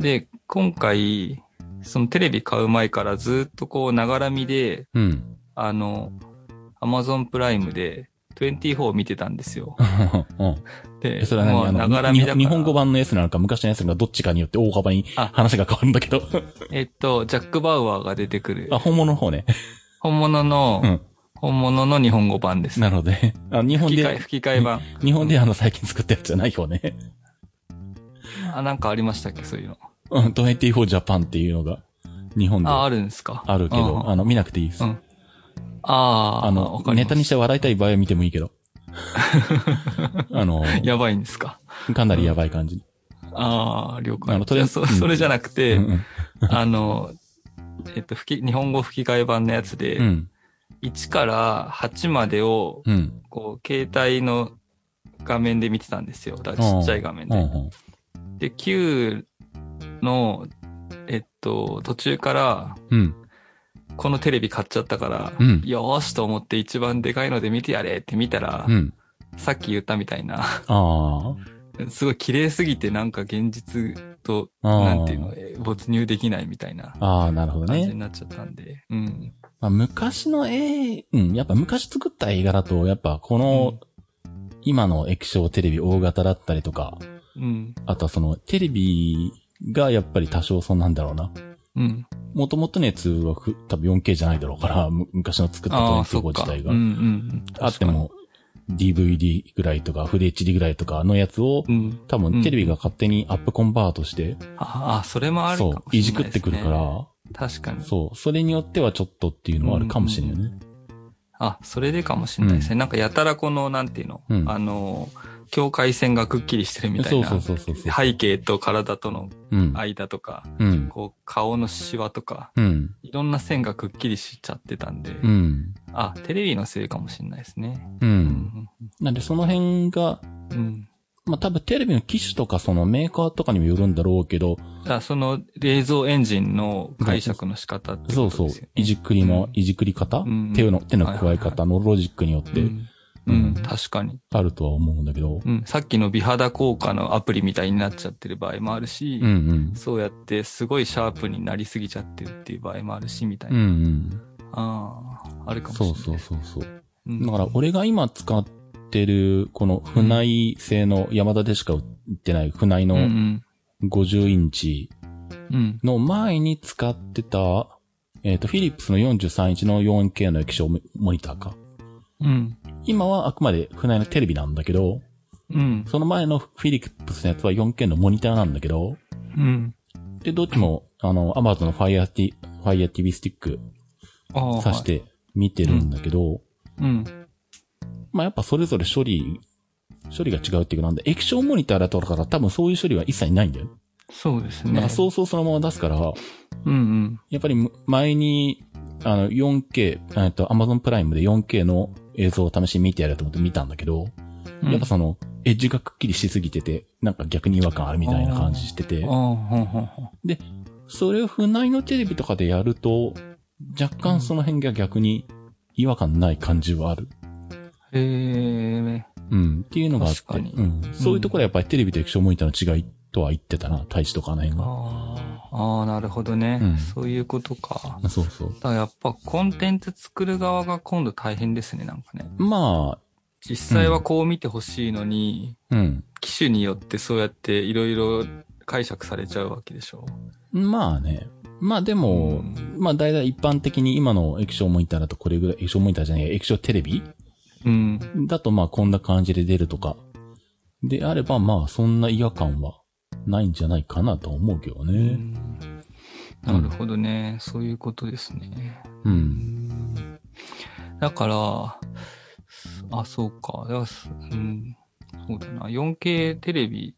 で、今回、そのテレビ買う前からずっとこう、ながら見で、うん。あの、アマゾンプライムで24を見てたんですよ。うん。で、それは何あの、日本語版のやつなのか昔のやつなのかどっちかによって大幅に話が変わるんだけど。えっと、ジャック・バウアーが出てくるあ、、本物の方ね。本物の、うん。本物の日本語版です。なるほどね。あ、日本、で、吹き替え版。日本であの最近作ったやつじゃない方ね。あ、なんかありましたっけ、そういうの。うん、24ジャパンっていうのが、日本であ、あるんですか。あるけど、うんあの、見なくていいです。うんああ、あのネタにして笑いたい場合は見てもいいけど。[LAUGHS] あの、やばいんですか？かなりやばい感じ。ああ、了解。あのとりあえずそそれじゃなくて、あの、えっと、吹き、日本語吹き替え版のやつで、うん。1から8までを、うん。こう、携帯の画面で見てたんですよ。だちっちゃい画面で。で、9の、えっと、途中から、うん。このテレビ買っちゃったから、うんよーしと思って一番でかいので見てやれって見たら、うん。さっき言ったみたいな、あ [LAUGHS] すごい綺麗すぎてなんか現実と。なんていうの、え没入できないみたいなああ、なるほど感じにね。なっちゃったんで、うん。まあ、昔の映うん、やっぱ昔作った映画だと、やっぱこの、今の液晶テレビ大型だったりとか、うん。あとはそのテレビがやっぱり多少そうなんだろうな。うん。もともとのやつはふ多分 4K じゃないだろうから、[LAUGHS] む昔の作ったああ、そ24っか。自体がうん。うん。あっても、DVD ぐらいとか、フル HD ぐらいとかのやつを。うん。多分テレビが勝手にアップコンバートして、ああ、それもあるかもしれそう、ない、いじくってくるか。ら、確かに。そう、それによってはちょっとっていうのはあるかもしれないよね。あ、それでかもしれないですね。なんかやたらこの、なんていうの、うんあの、境界線がくっきりしてるみたいな。そうそうそうそう。背景と体とのうん。間とか、うん。こう、顔のシワとか、うん。いろんな線がくっきりしちゃってたんで、うん。あ、テレビのせいかもしれないですね。う。。うんなんでその辺が、うん。まあ、多分テレビの機種とかそのメーカーとかにもよるんだろうけど、あその映像エンジンの解釈の仕方ってそうそういじくりのうん、いじくり方、うん手の、手の加え方？のロジックによって、うんうん、確かに。あるとは思うんだけど。うん、さっきの美肌効果のアプリみたいになっちゃってる場合もあるし、うんうん。そうやってすごいシャープになりすぎちゃってるっていう場合もあるし、みたいうんうな。ん。ああ、あるかもしれそない。うそうそうそう。うんだから俺が今使ってる、この船井製の山田でしか売ってない船井うんのうん。50インチうん。の前に使ってた、えっ、と、フィリップスの43インチの 4K の液晶モニターか。うん。今はあくまで船井のテレビなんだけど、うん。その前のフィリップスのやつは 4K のモニターなんだけど、うん。で、どっちも、あの、アマゾンの Fire TV スティックああ。挿して見てるんだけど、うん。まあやっぱそれぞれ処理、処理が違うっていうかなんで、液晶モニターだとから多分そういう処理は一切ないんだよ。そうですね。だからそうそうそのまま出すから、うんうん。やっぱり前に、あの、4K、えっと、Amazon プライムで 4K の映像を試しに見てやると思って見たんだけど、うんやっぱその、エッジがくっきりしすぎてて、なんか逆に違和感あるみたいな感じしててああ、、ほんほんほん。それを船井のテレビとかでやると、若干その辺が逆に違和感ない感じはある。へえ。うん。っていうのがあって、うん。そういうところはやっぱりテレビと液晶モニターの違いとは言ってたな、大地とかあの辺が。ああ、なるほどね、うんそういうことか。そうそう。だからやっぱコンテンツ作る側が今度大変ですね、なんかね。まあ、実際はこう見てほしいのに、うん。機種によってそうやっていろいろ解釈されちゃうわけでしょ。まあね。まあでも、うんまあ大体一般的に今の液晶モニターだとこれぐらい、液晶モニターじゃない液晶テレビうん。だとまあこんな感じで出るとか。であればまあそんな違和感はないんじゃないかなとは思うけどうね。んなるほどね。そういうことですね。う。うんんだから、あ、そうか。だうん、そうだな。4K テレビ、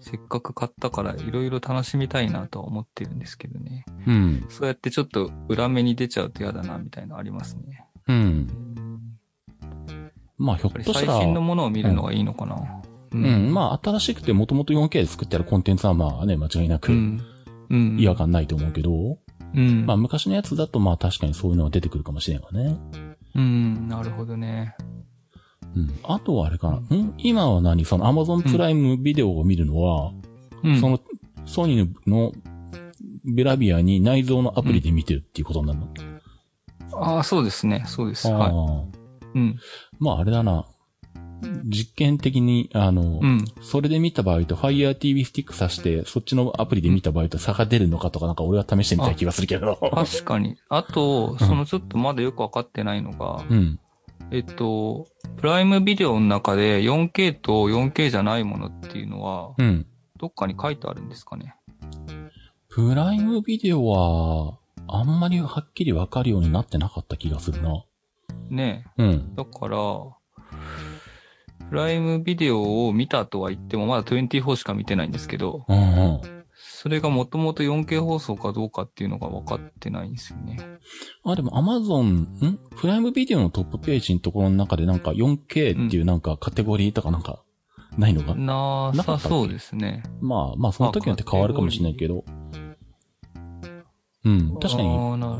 せっかく買ったからいろいろ楽しみたいなとは思ってるんですけどね。うん。そうやってちょっと裏目に出ちゃうと嫌だな、みたいなのありますね。うん。うんまあひょやっとしたら、最新のものを見るのがいいのかな。ううん。まあ新しくてもともと 4K で作ってあるコンテンツはまあね、間違いなくうん。うん。違和感ないと思うけど、うん。まあ昔のやつだとまあ確かにそういうのが出てくるかもしれんわね。うん。なるほどね。うん。あとはあれかな。ん？今は何？その Amazon プライムビデオを見るのは、うん。そのソニーのベラビアに内蔵のアプリで見てるっていうことになるの、ああ、そうですね。そうです。はい。うん。まああれだな。実験的に、あの、うん。それで見た場合と Fire TV スティック挿して、そっちのアプリで見た場合と差が出るのかとかなんか俺は試してみたい気がするけど。確かに。あと、そのちょっとまだよくわかってないのが、うん。えっと、プライムビデオの中で 4K と 4K じゃないものっていうのは、うん。どっかに書いてあるんですかね？プライムビデオは、あんまりはっきりわかるようになってなかった気がするな。ねうんえ。。だから、プライムビデオを見たとは言っても、まだ24しか見てないんですけど、うんうん。それがもともと 4K 放送かどうかっていうのが分かってないんですよね。あ、でも Amazon、ん？プライムビデオのトップページのところの中でなんか 4K っていうなんかカテゴリーとかなんか、ないのか、ななかったっけさそうですね。まあまあその時によって変わるかもしれないけど。うん。確かに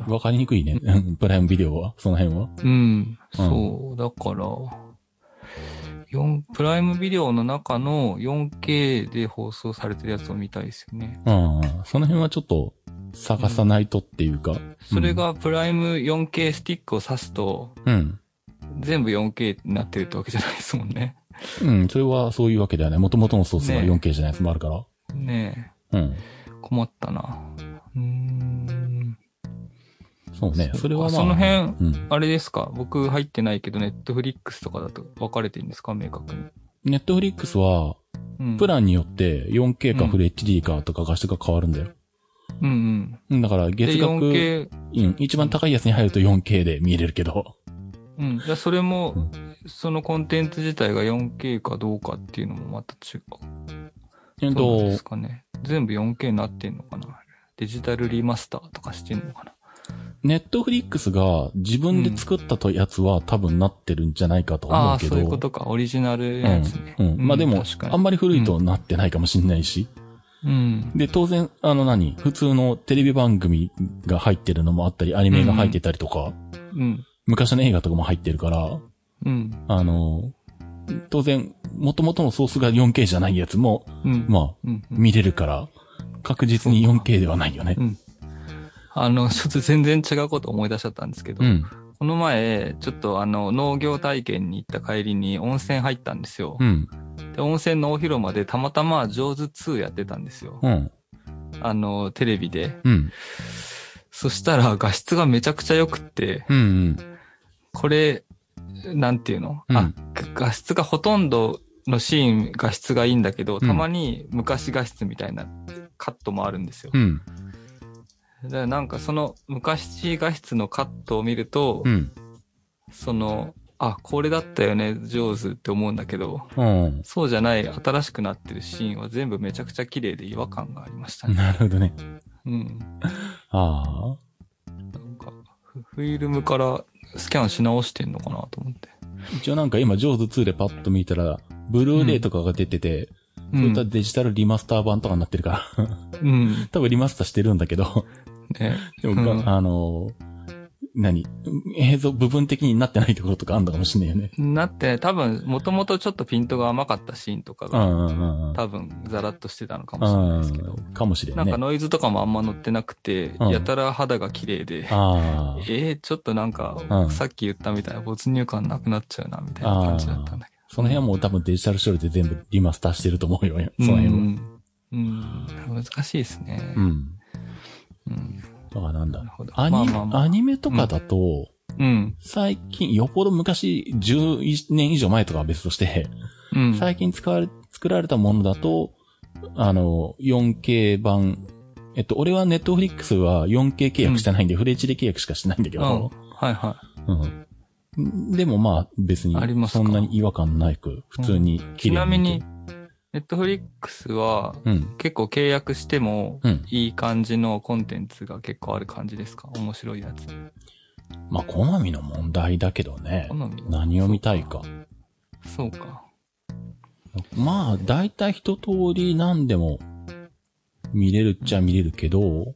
わかりにくいね。う [LAUGHS] んプライムビデオは、その辺は。うん。そう。だから、4、プライムビデオの中の 4K で放送されてるやつを見たいですよね。うん。その辺はちょっと探さないとっていうか。それがプライム 4K スティックを挿すと、うん。全部 4K になってるってわけじゃないですもんね。うん。それはそういうわけではない。元々のソースがね 4K じゃないやつもあるから。ねうん。え、困ったな。うーん。そうね。それはまあ。その辺、うん。あれですか？僕入ってないけど、ネットフリックスとかだと分かれてるんですか？明確に。ネットフリックスは、うん。プランによって 4K かうんフル HD かとか画質が変わるんだよ。うんうん。うんだからで、月額、4K、うん、一番高いやつに入ると 4K で見れるけど。うん。じゃあそれも、うんそのコンテンツ自体が 4K かどうかっていうのもまた違う。えっとどうで、すかね。全部 4K になってんのかな？デジタルリマスターとかしてんのかな？ネットフリックスが自分で作ったとやつは多分なってるんじゃないかと思うけど。そういうことか。オリジナルやつね。うん。まあでも確か、にあんまり古いとなってないかもしんないし。うん。で、当然、あの何？普通のテレビ番組が入ってるのもあったり、アニメが入ってたりとか、うん。昔の映画とかも入ってるから、うん。あの、当然、元々のソースが 4K じゃないやつも、うん。まあ、うん。うん見れるから、確実に 4K ではないよねう。ん。あの、ちょっと全然違うこと思い出しちゃったんですけど、うん。この前、ちょっとあの、農業体験に行った帰りに温泉入ったんですよ。うん。で、温泉のお広間でたまたま上手2やってたんですよ。うん。あの、テレビで。うん。そしたら画質がめちゃくちゃ良くって、うん。うん。これ、なんていうの、うんあ、画質がほとんどのシーン画質がいいんだけど、うんたまに昔画質みたいなカットもあるんですよ。うん。だからなんかその昔画質のカットを見ると、うん。その、あ、これだったよね、上手って思うんだけど、うん。そうじゃない新しくなってるシーンは全部めちゃくちゃ綺麗で違和感がありましたね。なるほどね。うん。あなんか、フフィルムからスキャンし直してんのかなと思って。あ。一応なんか今、ジョーズ2でパッと見たら、ブルーレイとかが出てて、うそういったデジタルリマスター版とかになってるから、うん。[LAUGHS] 多分リマスターしてるんだけど、ね。でも、うんあのー、何？映像部分的になってないところとかあんだかもしんないよね。なって、多分、もともとちょっとピントが甘かったシーンとかが。多分、ザラッとしてたのかもしれないですけど。うんかもしれんね。なんかノイズとかもあんま乗ってなくて、うんやたら肌が綺麗で、あ [LAUGHS] えー、ちょっとなんか、うんさっき言ったみたいな没入感なくなっちゃうな、みたいな感じだったんだけあ。その辺はもう多分デジタル処理で全部リマスターしてると思うよ。そど。の辺は。うん。うん。難しいですね。うん。うん。だからなんだ。アニメ、まあまあまあアニメとかだと、うん。最近、よっぽど昔、10年以上前とかは別として、うん。最近使われ、作られたものだと、あの、4K 版、えっと、俺はネットフリックスは 4K 契約してないんで、フレッチで契約しかしてないんだけうん。ど、はいはうん。でもまあ、別にそんなに違和感なく、普通にい。綺麗ちなみにネットフリックスは、うん。結構契約しても、うん。いい感じのコンテンツが結構ある感じですか？面白いやつ。まあ、好みの問題だけどね好。み？何を見たいか。そうか。まあ、大体一通り何でも見れるっちゃ見れるけど、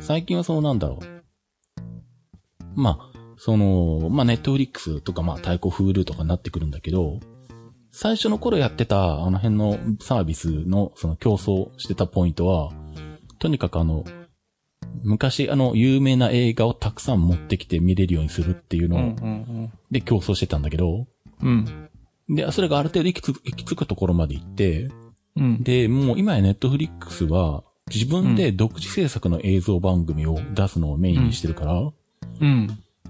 最近はそのなんだろう。まあ、その、まあ、ネットフリックスとか、まあ、太鼓フールとかになってくるんだけど、最初の頃やってたあの辺のサービスのその競争してたポイントは、とにかくあの、昔あの有名な映画をたくさん持ってきて見れるようにするっていううんうのんで競争してたんだけど、うん。うん。で、それがある程度行き着く行き着くところまで行って、うん。で、もう今やネットフリックスは自分で独自制作の映像番組を出すのをメインにしてるから、うん。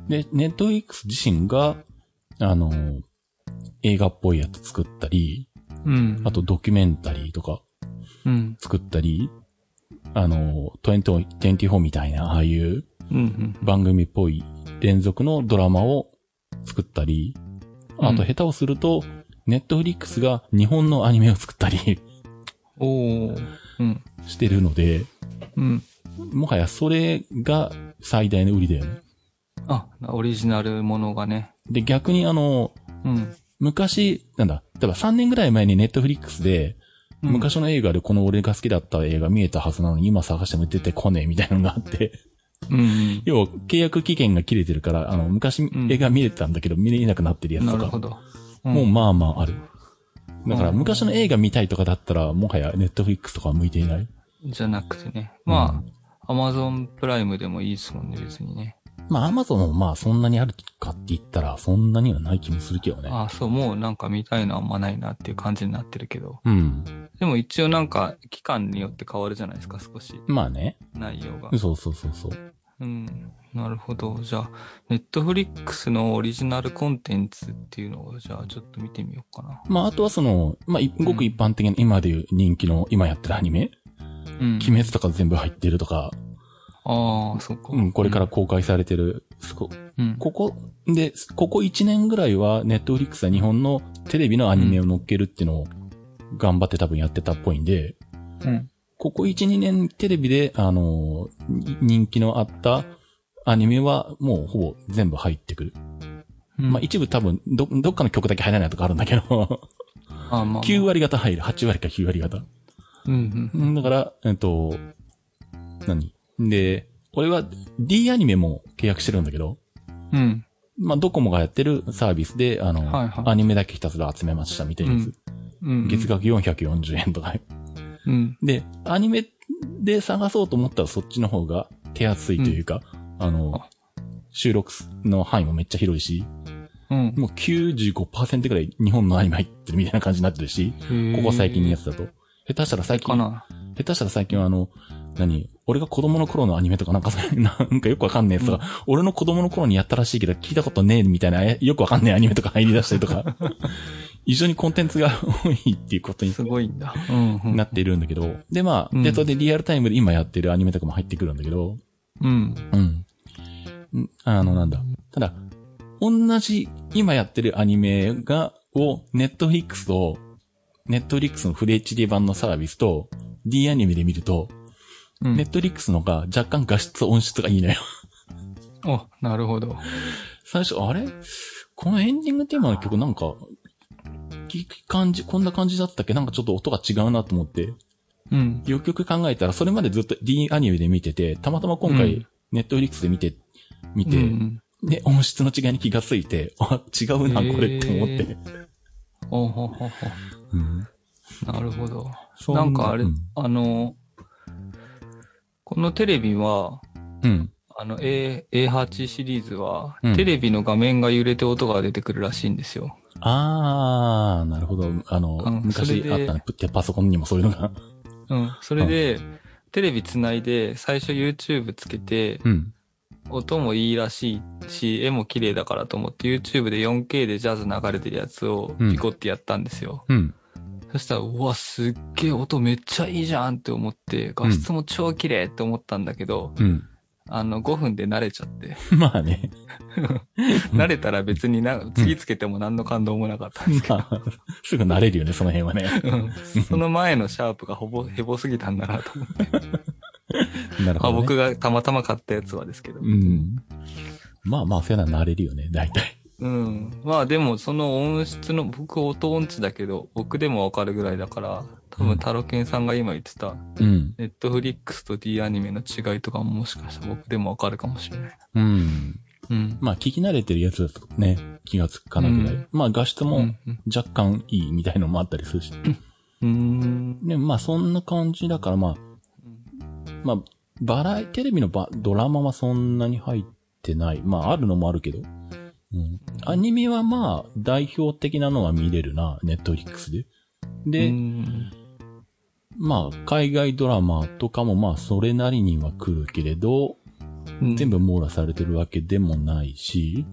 で、ネットフリックス自身が、あの、映画っぽいやつ作ったり、うん。あとドキュメンタリーとかうん。作ったり、あの、20 24みたいな、ああいううん。番組っぽい連続のドラマを作ったり、あとうん下手をすると、ネットフリックスが日本のアニメを作ったりおー。うん。してるので、うん。もはやそれが最大の売りだよね。あ、オリジナルものがね。で、逆にあの、うん。昔、なんだ、例えば3年ぐらい前にネットフリックスで、うん昔の映画でこの俺が好きだった映画見えたはずなのに今探しても出てこねえみたいなのがあって、うん。要は契約期限が切れてるから、あの、昔ん映画見れてたんだけど見れなくなってるやつとか、なるほど。うんもうまあまあある。だからうん昔の映画見たいとかだったら、もはやネットフリックスとかは向いていない。じゃなくてね。まあ、アマゾンプライムでもいいですもんね、別にね。まあアマゾンもまあそんなにあるかって言ったら、そんなにはない気もするけどね。あそう、もうなんか見たいのはあんまないなっていう感じになってるけど。うん。でも一応なんか、期間によって変わるじゃないですか、少し。まあね。内容が。そうそうそうそう。うん。なるほど。じゃあ、ネットフリックスのオリジナルコンテンツっていうのを、じゃあちょっと見てみようかな。まああとはその、まあいごく一般的な今でいう人気の今やってるアニメ、うん。鬼滅とか全部入ってるとか、ああ、そっか。うん、これから公開されてる、すこうん。ここ、で、ここ1年ぐらいは、ネットフリックスは日本のテレビのアニメを乗っけるっていうのを、頑張って多分やってたっぽいんで、うん。ここ1、2年テレビで、あの人気のあったアニメは、もうほぼ全部入ってくる。うんまあ一部多分、ど、どっかの曲だけ入らないとかあるんだけど、あまあまあ、9割方入る。8割か9割方。うんうんだから、えっと、何？で、俺は D アニメも契約してるんだけど、うん。うん。まあ、ドコモがやってるサービスで、あの、はいはいアニメだけひたすら集めましたみたいなやつ。うん。月額440円とか。うん。で、アニメで探そうと思ったらそっちの方が手厚いというか、あの、収録の範囲もめっちゃ広いし、うん。もう95%くらい日本のアニメ入ってるみたいな感じになってるし、ここ最近のやつだと。下手したら最近。下手したら最近はあの、何？俺が子供の頃のアニメとかなんか [LAUGHS] なんかよくわかんねえやつが、俺の子供の頃にやったらしいけど聞いたことねえみたいな、えよくわかんねえアニメとか入り出したりとか、[LAUGHS] 非常にコンテンツが多いっていうことにすごいんだ。うん、うん。なっているんだけど、でまあ、うんで、それでリアルタイムで今やってるアニメとかも入ってくるんだけど、うん。うん。んあの、なんだ。ただ、同じ今やってるアニメが、を、ネットフリックスと、ネットフリックスのフレ HD 版のサービスと、D アニメで見ると、うん。ネットフリックスのが若干画質音質がいいのよ。[LAUGHS] お、なるほど。最初、あれ？このエンディングテーマの曲なんか、聞く感じ、こんな感じだったっけ？なんかちょっと音が違うなと思って、うん。よくよく考えたら、それまでずっと D アニメで見てて、たまたま今回、うんネットフリックスで見て、見て、うんで、音質の違いに気がついて、あ、違うな、これって思って。おほほほ。うんなるほど。そなんかあれ、うんあの、このテレビは、うん。あの A、A8 シリーズは、うんテレビの画面が揺れて音が出てくるらしいんですよ。あー、なるほど。あの、うんそれで昔あったね。プパソコンにもそういうのが。うん。それで、テレビつないで、最初 YouTube つけて、うん。音もいいらしいし、絵も綺麗だからと思って YouTube で 4K でジャズ流れてるやつをうんピコってやったんですよ。うん。そしたら、うわ、すっげえ音めっちゃいいじゃんって思って、画質も超綺麗って思ったんだけど、うん。あの、5分で慣れちゃって。[LAUGHS] まあね。[LAUGHS] 慣れたら別にな、次つけても何の感動もなかったんですけど。まあ、すぐ慣れるよね、その辺はね。うんその前のシャープがほぼ、ヘボすぎたんだなと思って。ま [LAUGHS] あなるほど、ね。僕がたまたま買ったやつはですけど。うん。まあまあ、そういうのは慣れるよね、大体。うん。まあでもその音質の、僕音音痴だけど、僕でもわかるぐらいだから、多分タロケンさんが今言ってた、うん。ネットフリックスと D アニメの違いとかももしかしたら僕でもわかるかもしれない。うん。うん。まあ、聞き慣れてるやつだとね、気がつくかなぐらい。うんまあ、画質も若干いいみたいのもあったりするし。うーん。で、まあ、そんな感じだから、まあ、まあ、バラエ、テレビのバドラマはそんなに入ってない。まあ、あるのもあるけど。うん。アニメはまあ、代表的なのは見れるな、ネットフリックスで。で、うんまあ、海外ドラマとかもまあ、それなりには来るけれど、うん全部網羅されてるわけでもないし、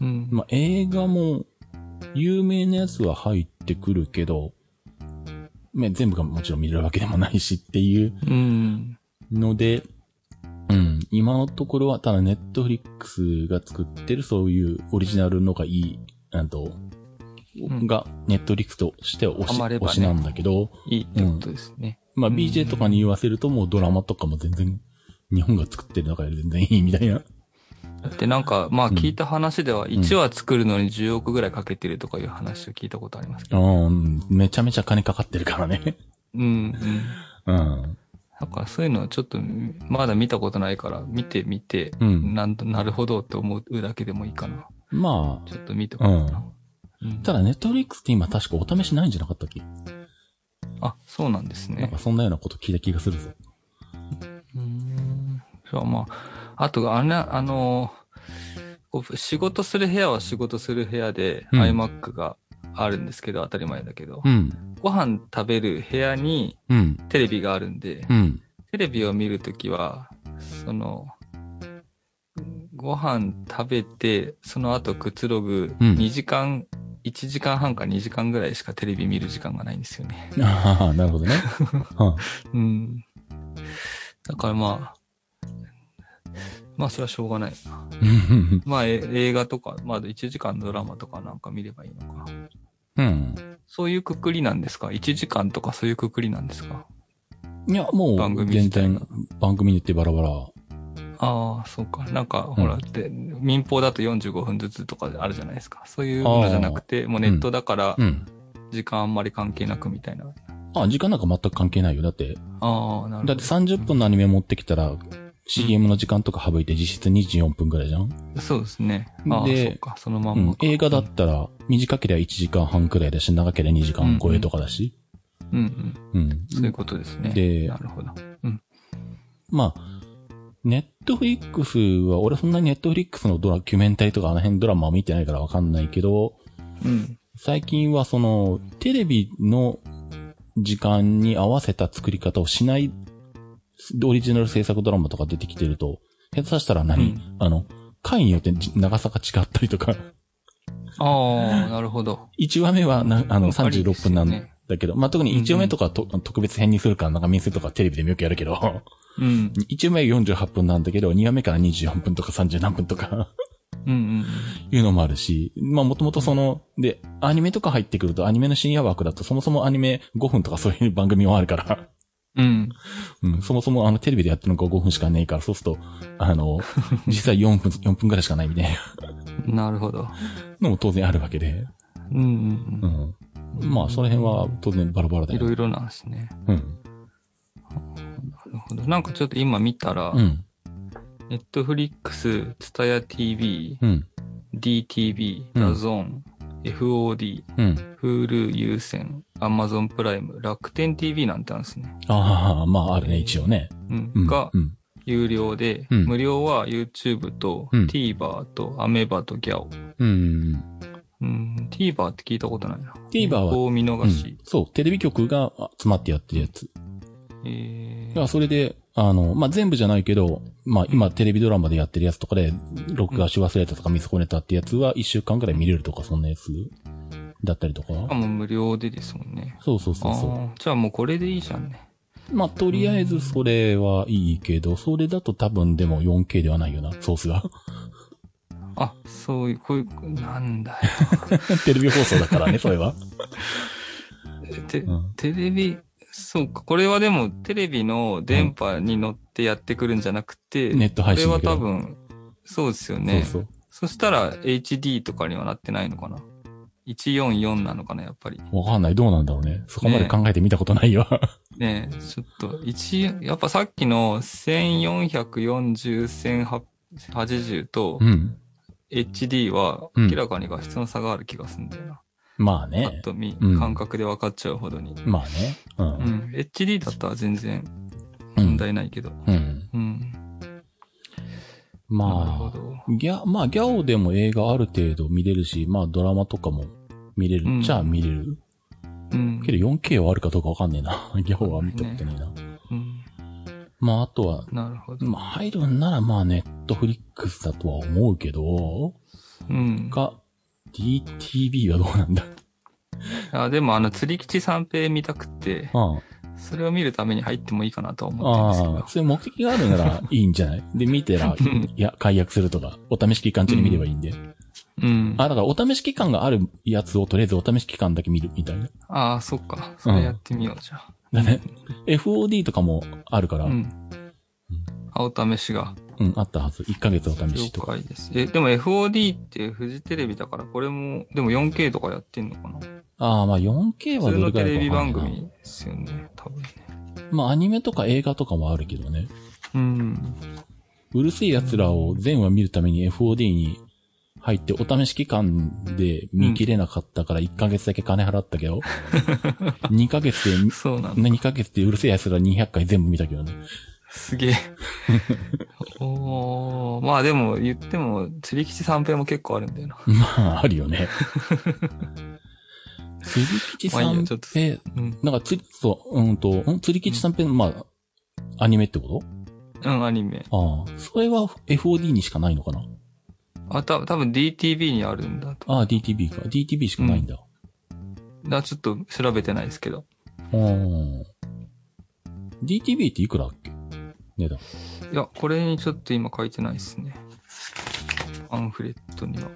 うん。まあ、映画も、有名なやつは入ってくるけど、ね、全部がもちろん見れるわけでもないしっていううん。ので、うん、今のところは、ただネットフリックスが作ってるそういうオリジナルのがいい、なんと、んが、ネットフリックスとしては推し、ね推しなんだけど、いいってことですね。まあうん BJ とかに言わせるともうドラマとかも全然、日本が作ってる中で全然いいみたいな。だってなんか、まあ聞いた話では、1話作るのに10億ぐらいかけてるとかいう話を聞いたことありますけど。うん、めちゃめちゃ金かかってるからね。うん、うん。うん。だからそういうのはちょっと、まだ見たことないから、見てみて、うんなんと、なるほどって思うだけでもいいかな。まちょっと見てもらおうかな。うんあ、ただネットフリックスって今確かお試しないんじゃなかったっけ、あ、そうなんですねなんか。そんなようなこと聞いた気がするぞ。うーん。じゃあまあ、あと、あれ、あの、仕事する部屋は仕事する部屋で、うん iMac があるんですけど、当たり前だけど、うん。ご飯食べる部屋にうん。テレビがあるんで、うん。テレビを見るときは、その、ご飯食べて、その後くつろぐうん2時間、1時間半か2時間ぐらいしかテレビ見る時間がないんですよね。ああ、なるほどね。は [LAUGHS] うん。だからまあ、まあそれはしょうがないな。うんまあえ映画とか、まあ1時間のドラマとかなんか見ればいいのか。うん。そういうくくりなんですか ?1 時間とかそういうくくりなんですか？いや、もう、番組自全番組によってバラバラ。ああ、そうか。なんか、ほら、で、民放だと45分ずつとかあるじゃないですか。そういうのじゃなくて、もうネットだからう、ん。時間あんまり関係なくみたいな。あ、時間なんか全く関係ないよ。だって、ああ、なるほど。だって30分のアニメ持ってきたら、CM の時間とか省いて実質24分くらいじゃん？そうですね。ああ、でそっか、そのまうんんまか。映画だったら、短ければ1時間半くらいだし、長ければ2時間超えとかだし。うんうん。うん。そういうことですね。でなるほど。まあ、ネットフリックスは、俺そんなにネットフリックスのドラキュメンタリーとかあの辺ドラマを見てないからわかんないけど、うん。最近はその、テレビの時間に合わせた作り方をしない、オリジナル制作ドラマとか出てきてると、下手したら何、うん。あの、回によって長さが違ったりとか、ああ、なるほど。1話目はな、あの、ありです36分なんだけど、まあ、特に1話目とかと、特別編にするから長見せとかテレビでもよくやるけど、うん。1話目は48分なんだけど、2話目から24分とか30何分とか、うんうんいうのもあるし、まあもともとその、で、アニメとか入ってくると、アニメの深夜枠だとそもそもアニメ5分とかそういう番組もあるから、うん。うん。うん、そもそもあのテレビでやってるのが5分しかねえから、そうすると、あの、[LAUGHS] 実際4分、4分くらいしかないみたいななるほど。のも当然あるわけで、うんううんん。まあその辺は当然バラバラだよね。いろいろなんですね。うん。なるほど。なんかちょっと今見たら、うん。ネットフリックス、ツタヤ TV、うん。DTV、うん DAZN、FOD、うん。 Hulu、U-NEXT、Amazon プライム、楽天 TV なんてあるんですね。ああ、まああるね、一応ね。うん。うん。がうん。有料で、うん無料は YouTube とうん TVer と Ameba と GAO。うん。うん、TVer って聞いたことないな。TVer は見逃うんし。そう、テレビ局があ集まってやってるやつ。えだからそれで、あの、まあ、全部じゃないけど、まあ、今テレビドラマでやってるやつとかで、録画し忘れたとか見損ねたってやつは一週間くらい見れるとか、そんなやつだったりとか。ー、しかも無料でですもんね。そうそうそうそあーじゃあもうこれでいいじゃんね。う。まあ、とりあえずそれはいいけど、それだと多分でも 4K ではないよな、ソースが。あ、そういう、こういう、なんだよ。[LAUGHS] テレビ放送だからね、それは。[LAUGHS] てうんテレビ、そうか。これはでもテレビの電波に乗ってやってくるんじゃなくて、ネット配信これは多分、そうですよね。そうそう。そしたら HD とかにはなってないのかな ?144 なのかな、やっぱり。わかんない。どうなんだろうね。そこまで考えてみたことないよ。ねえ、ちょっと、一、やっぱさっきの1440、1080とうん。HD はうん明らかに画質の差がある気がするんだよな。パまあねッ。と見、うん感覚で分かっちゃうほどに。まあね。う。うんん。HD だったら全然うん問題ないけど。うん。うん。なるまあ。ギャ、まあ、ギャオでも映画ある程度見れるし、まあ、ドラマとかも見れるっちゃ見れる。うん。けど 4K はあるかどうかわかんねえな。[LAUGHS] ギャオは見たことねえな。うん。まあ、あとは、なるほど。まあ、入るんならまあ、ネットフリックスだとは思うけど、うん。か、DTV はどうなんだ？[LAUGHS] あ、でもあの、釣り吉三平見たくって、あそれを見るために入ってもいいかなとはあ思ってるんですけどああ、。そういう目的があるならいいんじゃない？[LAUGHS] で、見てら、いや、解約するとか、お試し期間中に見ればいいんで。うん。あ、だからお試し期間があるやつをとりあえずお試し期間だけ見るみたいな。ああ、そっか。それやってみよう、じゃあ。だね。FOD とかもあるから、ううん、ん。あ、お試しが。あったはず。1ヶ月お試了しとか。解です。え、でも FOD ってフジテレビだから、これも、でも 4K とかやってんのかな？ああ、まあ 4K はどれくらいテレビ番かわかんないな組ですよね、多分ね。まあアニメとか映画とかもあるけどね。うん。うるせえ奴らを全話見るために FOD に入ってお試し期間で見切れなかったから1ヶ月だけ金払ったけど、[LAUGHS] 2ヶ月で、そうなんだ。2ヶ月でうるせえ奴ら200回全部見たけどね。すげえ。[LAUGHS] おー、まあでも言っても、釣り吉三平も結構あるんだよな。まあ、あるよね。[LAUGHS] 釣り吉まあいい。なんか釣り、そう、うんと、ん釣り吉さんって、まあ、アニメってこうん、アニメ。とああ。それは FOD にしかないのかな？あ、た多分 DTV にあるんだと。ああ、DTV か。DTV しかないんだ。だちょっと調べてないですけど。うん。DTV っていくらだっけ？値段。いや、これにちょっと今書いてないですね。パンフレットには。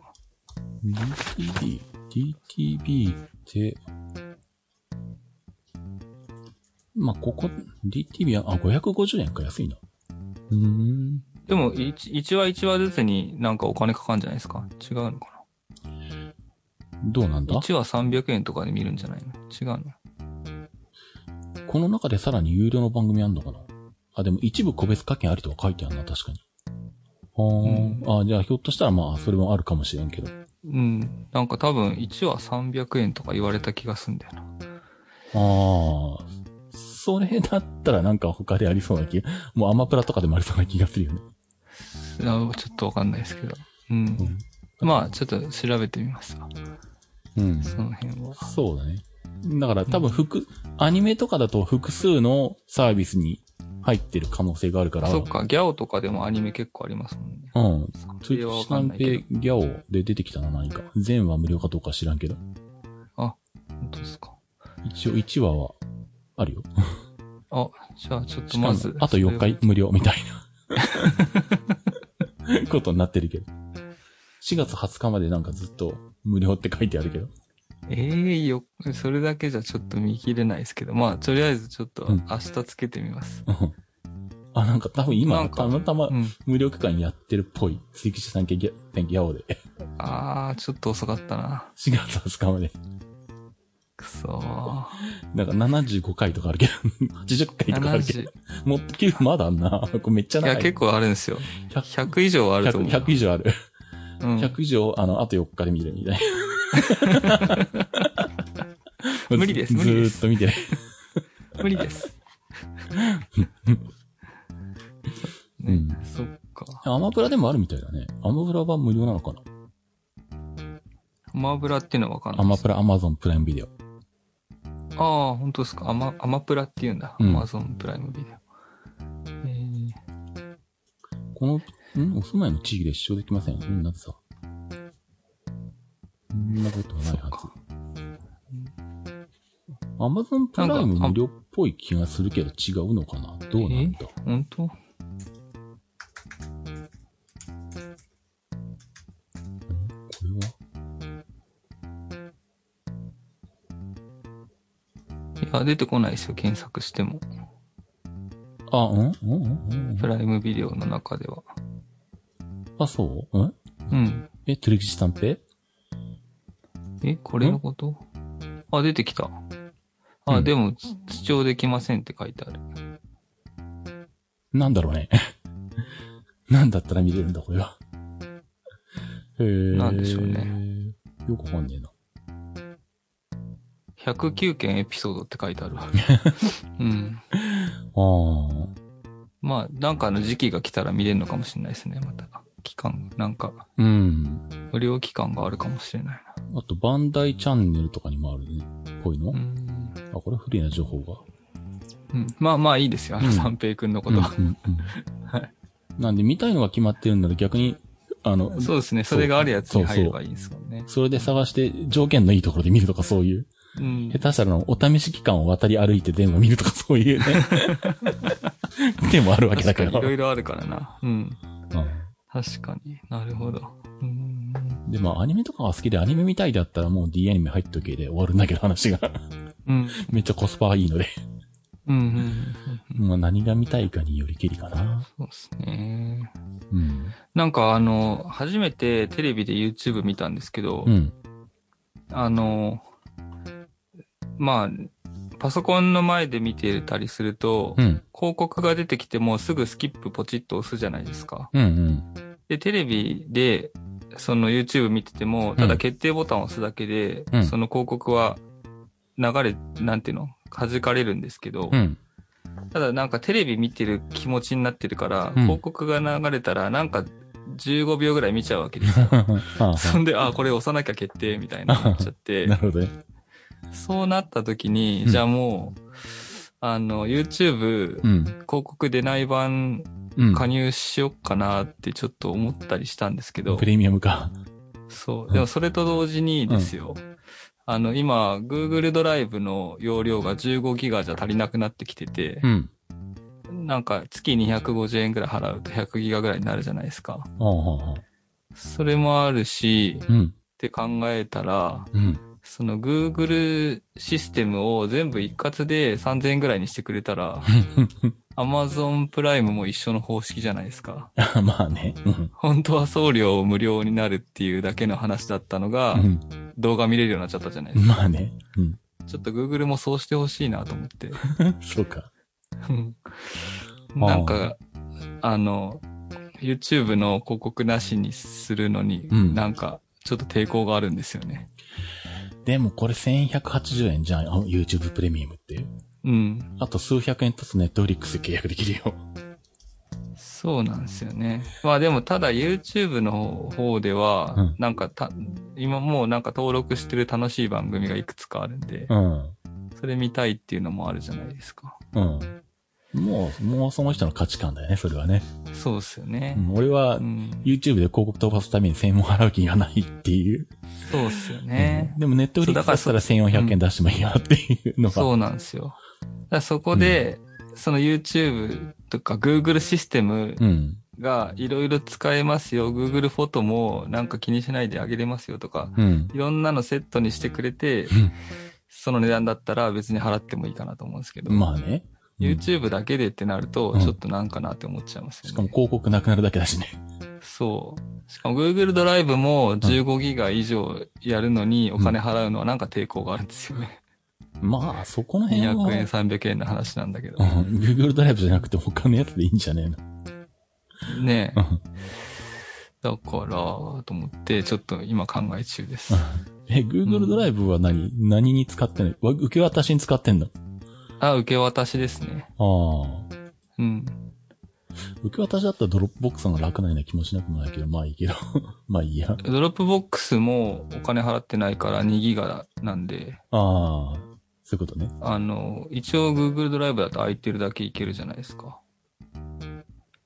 DTV、DTV って、まあ、ここ、DTV は、あ、550円か安いな。うーん。でも、一一話一話ずつになんかお金かかるんじゃないですか？違うのかどうなんだ？な ?1 話300円とかで見るんじゃないの？違うの？この中でさらに有料の番組あんのかな？あ、でも一部個別課金ありとは書いてあるな、確かに。あー、あ、じゃあひょっとしたらまあ、それもあるかもしれんけど。うん。なんか多分1話300円とか言われた気がすんだよな。ああ、それだったらなんか他でありそうな気が、もうアマプラとかでもありそうな気がするよね。あちょっとわかんないですけど。うん。うん。まあ、ちょっと調べてみますわ。うん。その辺は。そうだね。だから多分複、アニメとかだと複数のサービスに入ってる可能性があるから。そっか、ギャオとかでもアニメ結構ありますもんね。うん。ツイッチ三かんないけ平ギャオで出てきたな、何か。全話無料かどうか知らんけど。ど。本当ですか。一応1話はあるよ。あ、じゃあちょっとまず。あと4日無料みたいな [LAUGHS] ことになってるけど。4月20日までなんかずっと無料って書いてあるけど。ええよ、それだけじゃちょっと見切れないですけど、まあ、とりあえずちょっとうん明日つけてみます。うんあ、なんか多分な今、たまたまうん。無料期間やってるっぽい。追記三系ギャギャオで。あー、ちょっと遅かったな。4月20日まで。くそー。なんか75回とかあるけど、80回とかあるけど70。もっと9まだあんな。これめっちゃ長い。いや、結構あるんですよ。100 100以上あると思う。100, 100以上ある。うん。100以上、あの、あと4日で見るみたいな。無理ですず無理ですずーっと見てる。無理です。[LAUGHS] [LAUGHS] うんね、そっか。アマプラでもあるみたいだね。アマプラは無料なのかな？アマブラっていうのはわかんない。アマプラ、アマゾンプライムビデオ。ああ、本当ですか。アマ、アマプラって言うんだ。アうんマゾンプライムビデオ。えこの、ん？お住まいの地域で視聴できません？うん、なんでさ。そんなことはないはず。アマゾンプライム無料っぽい気がするけど違うのかな？どうなんだ？ー、本当これは？いや、出てこないですよ。検索しても。あ、うん？うん？うん？うん？プライムビデオの中では。あ、そう？うん？うん。え、トゥレキシ探偵え、これのこと？あ、出てきた。あ、うんでも、つ視聴できませんって書いてある。なんだろうね。[LAUGHS] なんだったら見れるんだ、これは。へーなんでしょうね。よくわかんねえな。109件エピソードって書いてあるわ。[LAUGHS] うん。あまあ、なんかの時期が来たら見れるのかもしれないですね、また。期間、なんか、あ。うん。無料期間があるかもしれないな。あと、バンダイチャンネルとかにもあるね。こういうの、うん。あ、これ不利な情報が。うん、まあまあいいですよ、あの、うん三平くんのことは。うんうんうん [LAUGHS] はい。なんで、見たいのが決まってるんなら逆に、あの、そうですね、それがあるやつに入ればいいですもんね。それで探して、条件のいいところで見るとかそういう。うん下。手したらお試し期間を渡り歩いて全部見るとかそういうね。でもあるわけだ確かから。にいろいろあるからな。うん。うん確かになるほど。うん。でもアニメとかが好きでアニメ見たいだったらもう D アニメ入っとけで終わるんだけど話が。うん。めっちゃコスパがいいので。うん。うん。まあ何が見たいかによりけりかな。そうですね。うん。なんかあの、初めてテレビで YouTube 見たんですけど、うん。あの、まあ、パソコンの前で見てたりすると、うん。広告が出てきてもすぐスキップポチッと押すじゃないですか。うんうん。で、テレビで、その YouTube 見てても、ただ決定ボタンを押すだけで、うんその広告は流れ、なんていうの？弾かれるんですけど、うん。ただなんかテレビ見てる気持ちになってるから、うん広告が流れたらなんか15秒ぐらい見ちゃうわけですよ。[LAUGHS] あそんで、あ、これ押さなきゃ決定みたいになっちゃって [LAUGHS] な、るほどね。そうなった時に、うんじゃあもう、あの、YouTube うん。広告出ない版うん。加入しよっかなってちょっと思ったりしたんですけどプ、レミアムか。そう。でもそれと同時にですよ、あの、今、Google ドライブの容量が15ギガじゃ足りなくなってきててう、ん。なんか月250円ぐらい払うと100ギガぐらいになるじゃないですか。それもあるし、っうん。て考えたら、うん。その Google システムを全部一括で3000円ぐらいにしてくれたら、[LAUGHS] Amazon プライムも一緒の方式じゃないですか。[LAUGHS] まあね。うん。本当は送料無料になるっていうだけの話だったのが、うん動画見れるようになっちゃったじゃないですか。まあね。うん。ちょっと Google もそうしてほしいなと思って。[LAUGHS] そうか。うんなんか、あの、YouTube の広告なしにするのに、うんなんか、ちょっと抵抗があるんですよね。でもこれ1180円じゃん、YouTube プレミアムって。うん。あと数百円経つと Netflix で契約できるよ。そうなんですよね。まあでも、ただ YouTube の方では、うんなんかた、今もうなんか登録してる楽しい番組がいくつかあるんで、うん。それ見たいっていうのもあるじゃないですか。うん。もう、もうその人の価値観だよね、それはね。そうですよねう。ん、俺はう、ん。YouTube で広告飛ばすために1000円も払う気がないっていう。そうっすよねうん。でも Netflix だったら1400円出してもいいなっていうのが。そうなんですよ。だそこで、その YouTube とか Google システムうん。がいろいろ使えますよ。Google フォトもなんか気にしないであげれますよとか、うん。いろんなのセットにしてくれて、うんその値段だったら別に払ってもいいかなと思うんですけど、まあね。うん YouTube だけでってなるとう、んちょっとなんかなって思っちゃいますよね。しかも広告なくなるだけだしね。そう。しかも Google ドライブも15ギガ以上やるのにお金払うのはなんか抵抗があるんですよね。まあ、そこの辺は。200円、300円の話なんだけどう。ん。Google ドライブじゃなくて他のやつでいいんじゃねえの？ねえ。うんだから、と思って、ちょっと今考え中です。え、Google ドライブは何、何に使ってんの？わ受け渡しに使ってんの？あ、受け渡しですね。ああ。うん。受け渡しだったらドロップボックスが楽なような気もしなくもないけど、まあいいけど。まあいいや。ドロップボックスもお金払ってないから2ギガなんで、ああ。そういうことね。あの、一応 Google ドライブだと空いてるだけいけるじゃないですか。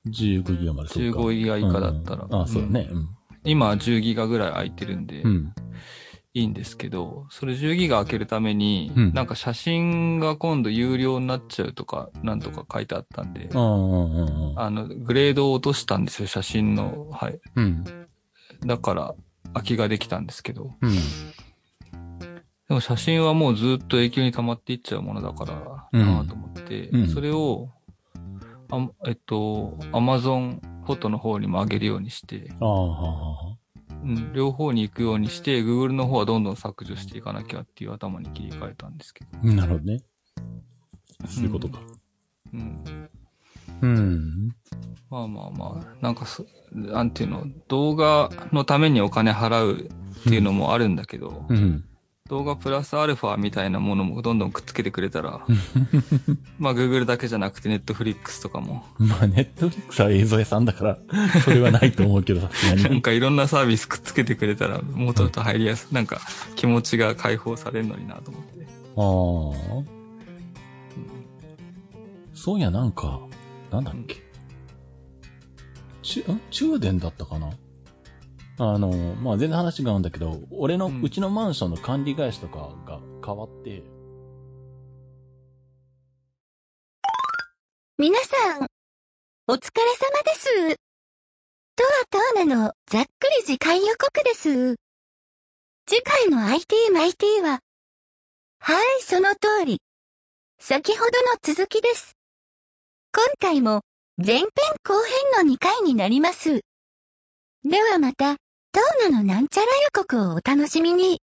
15ギガまでそうか15ギガ以下だったら。うんああ、そうだね。うん。今は10ギガぐらい空いてるんで、うん。いいんですけど、それ10ギガ開けるために、うんなんか写真が今度有料になっちゃうとか、なんとか書いてあったんであ、の、グレードを落としたんですよ、写真の。はい。うん。だから、空きができたんですけど。うん。でも写真はもうずっと永久に溜まっていっちゃうものだから、うんなぁと思って、うんそれを、あえっと、アマゾンフォトの方にも上げるようにして。うん、両方に行くようにして、Google の方はどんどん削除していかなきゃっていう頭に切り替えたんですけど。なるほどね。そういうことか。うん。うん。まあまあまあ、なんかそ、なんていうの、動画のためにお金払うっていうのもあるんだけど、うん。動画プラスアルファみたいなものもどんどんくっつけてくれたら、まあ Google だけじゃなくて Netflix とかも、まあ、ネットフリックスは映像屋さんだから、[LAUGHS] それはないと思うけど、なんに。かいろんなサービスくっつけてくれたら、もうちょっと入りやすい、なんか気持ちが解放されるのになと思って。ああ。そういや、なんか、なんだっけ。ちゅ、ん中電だったかなあの、まあ、全然話が合うんだけど、俺の、うんうちのマンションの管理会社とかが変わって、皆さん、お疲れ様です。とはとうなのざっくり次回予告です。次回の IT マイティは、はい、その通り。先ほどの続きです。今回も前編後編の2回になります。ではまた、ドーナの？なんちゃら予告をお楽しみに。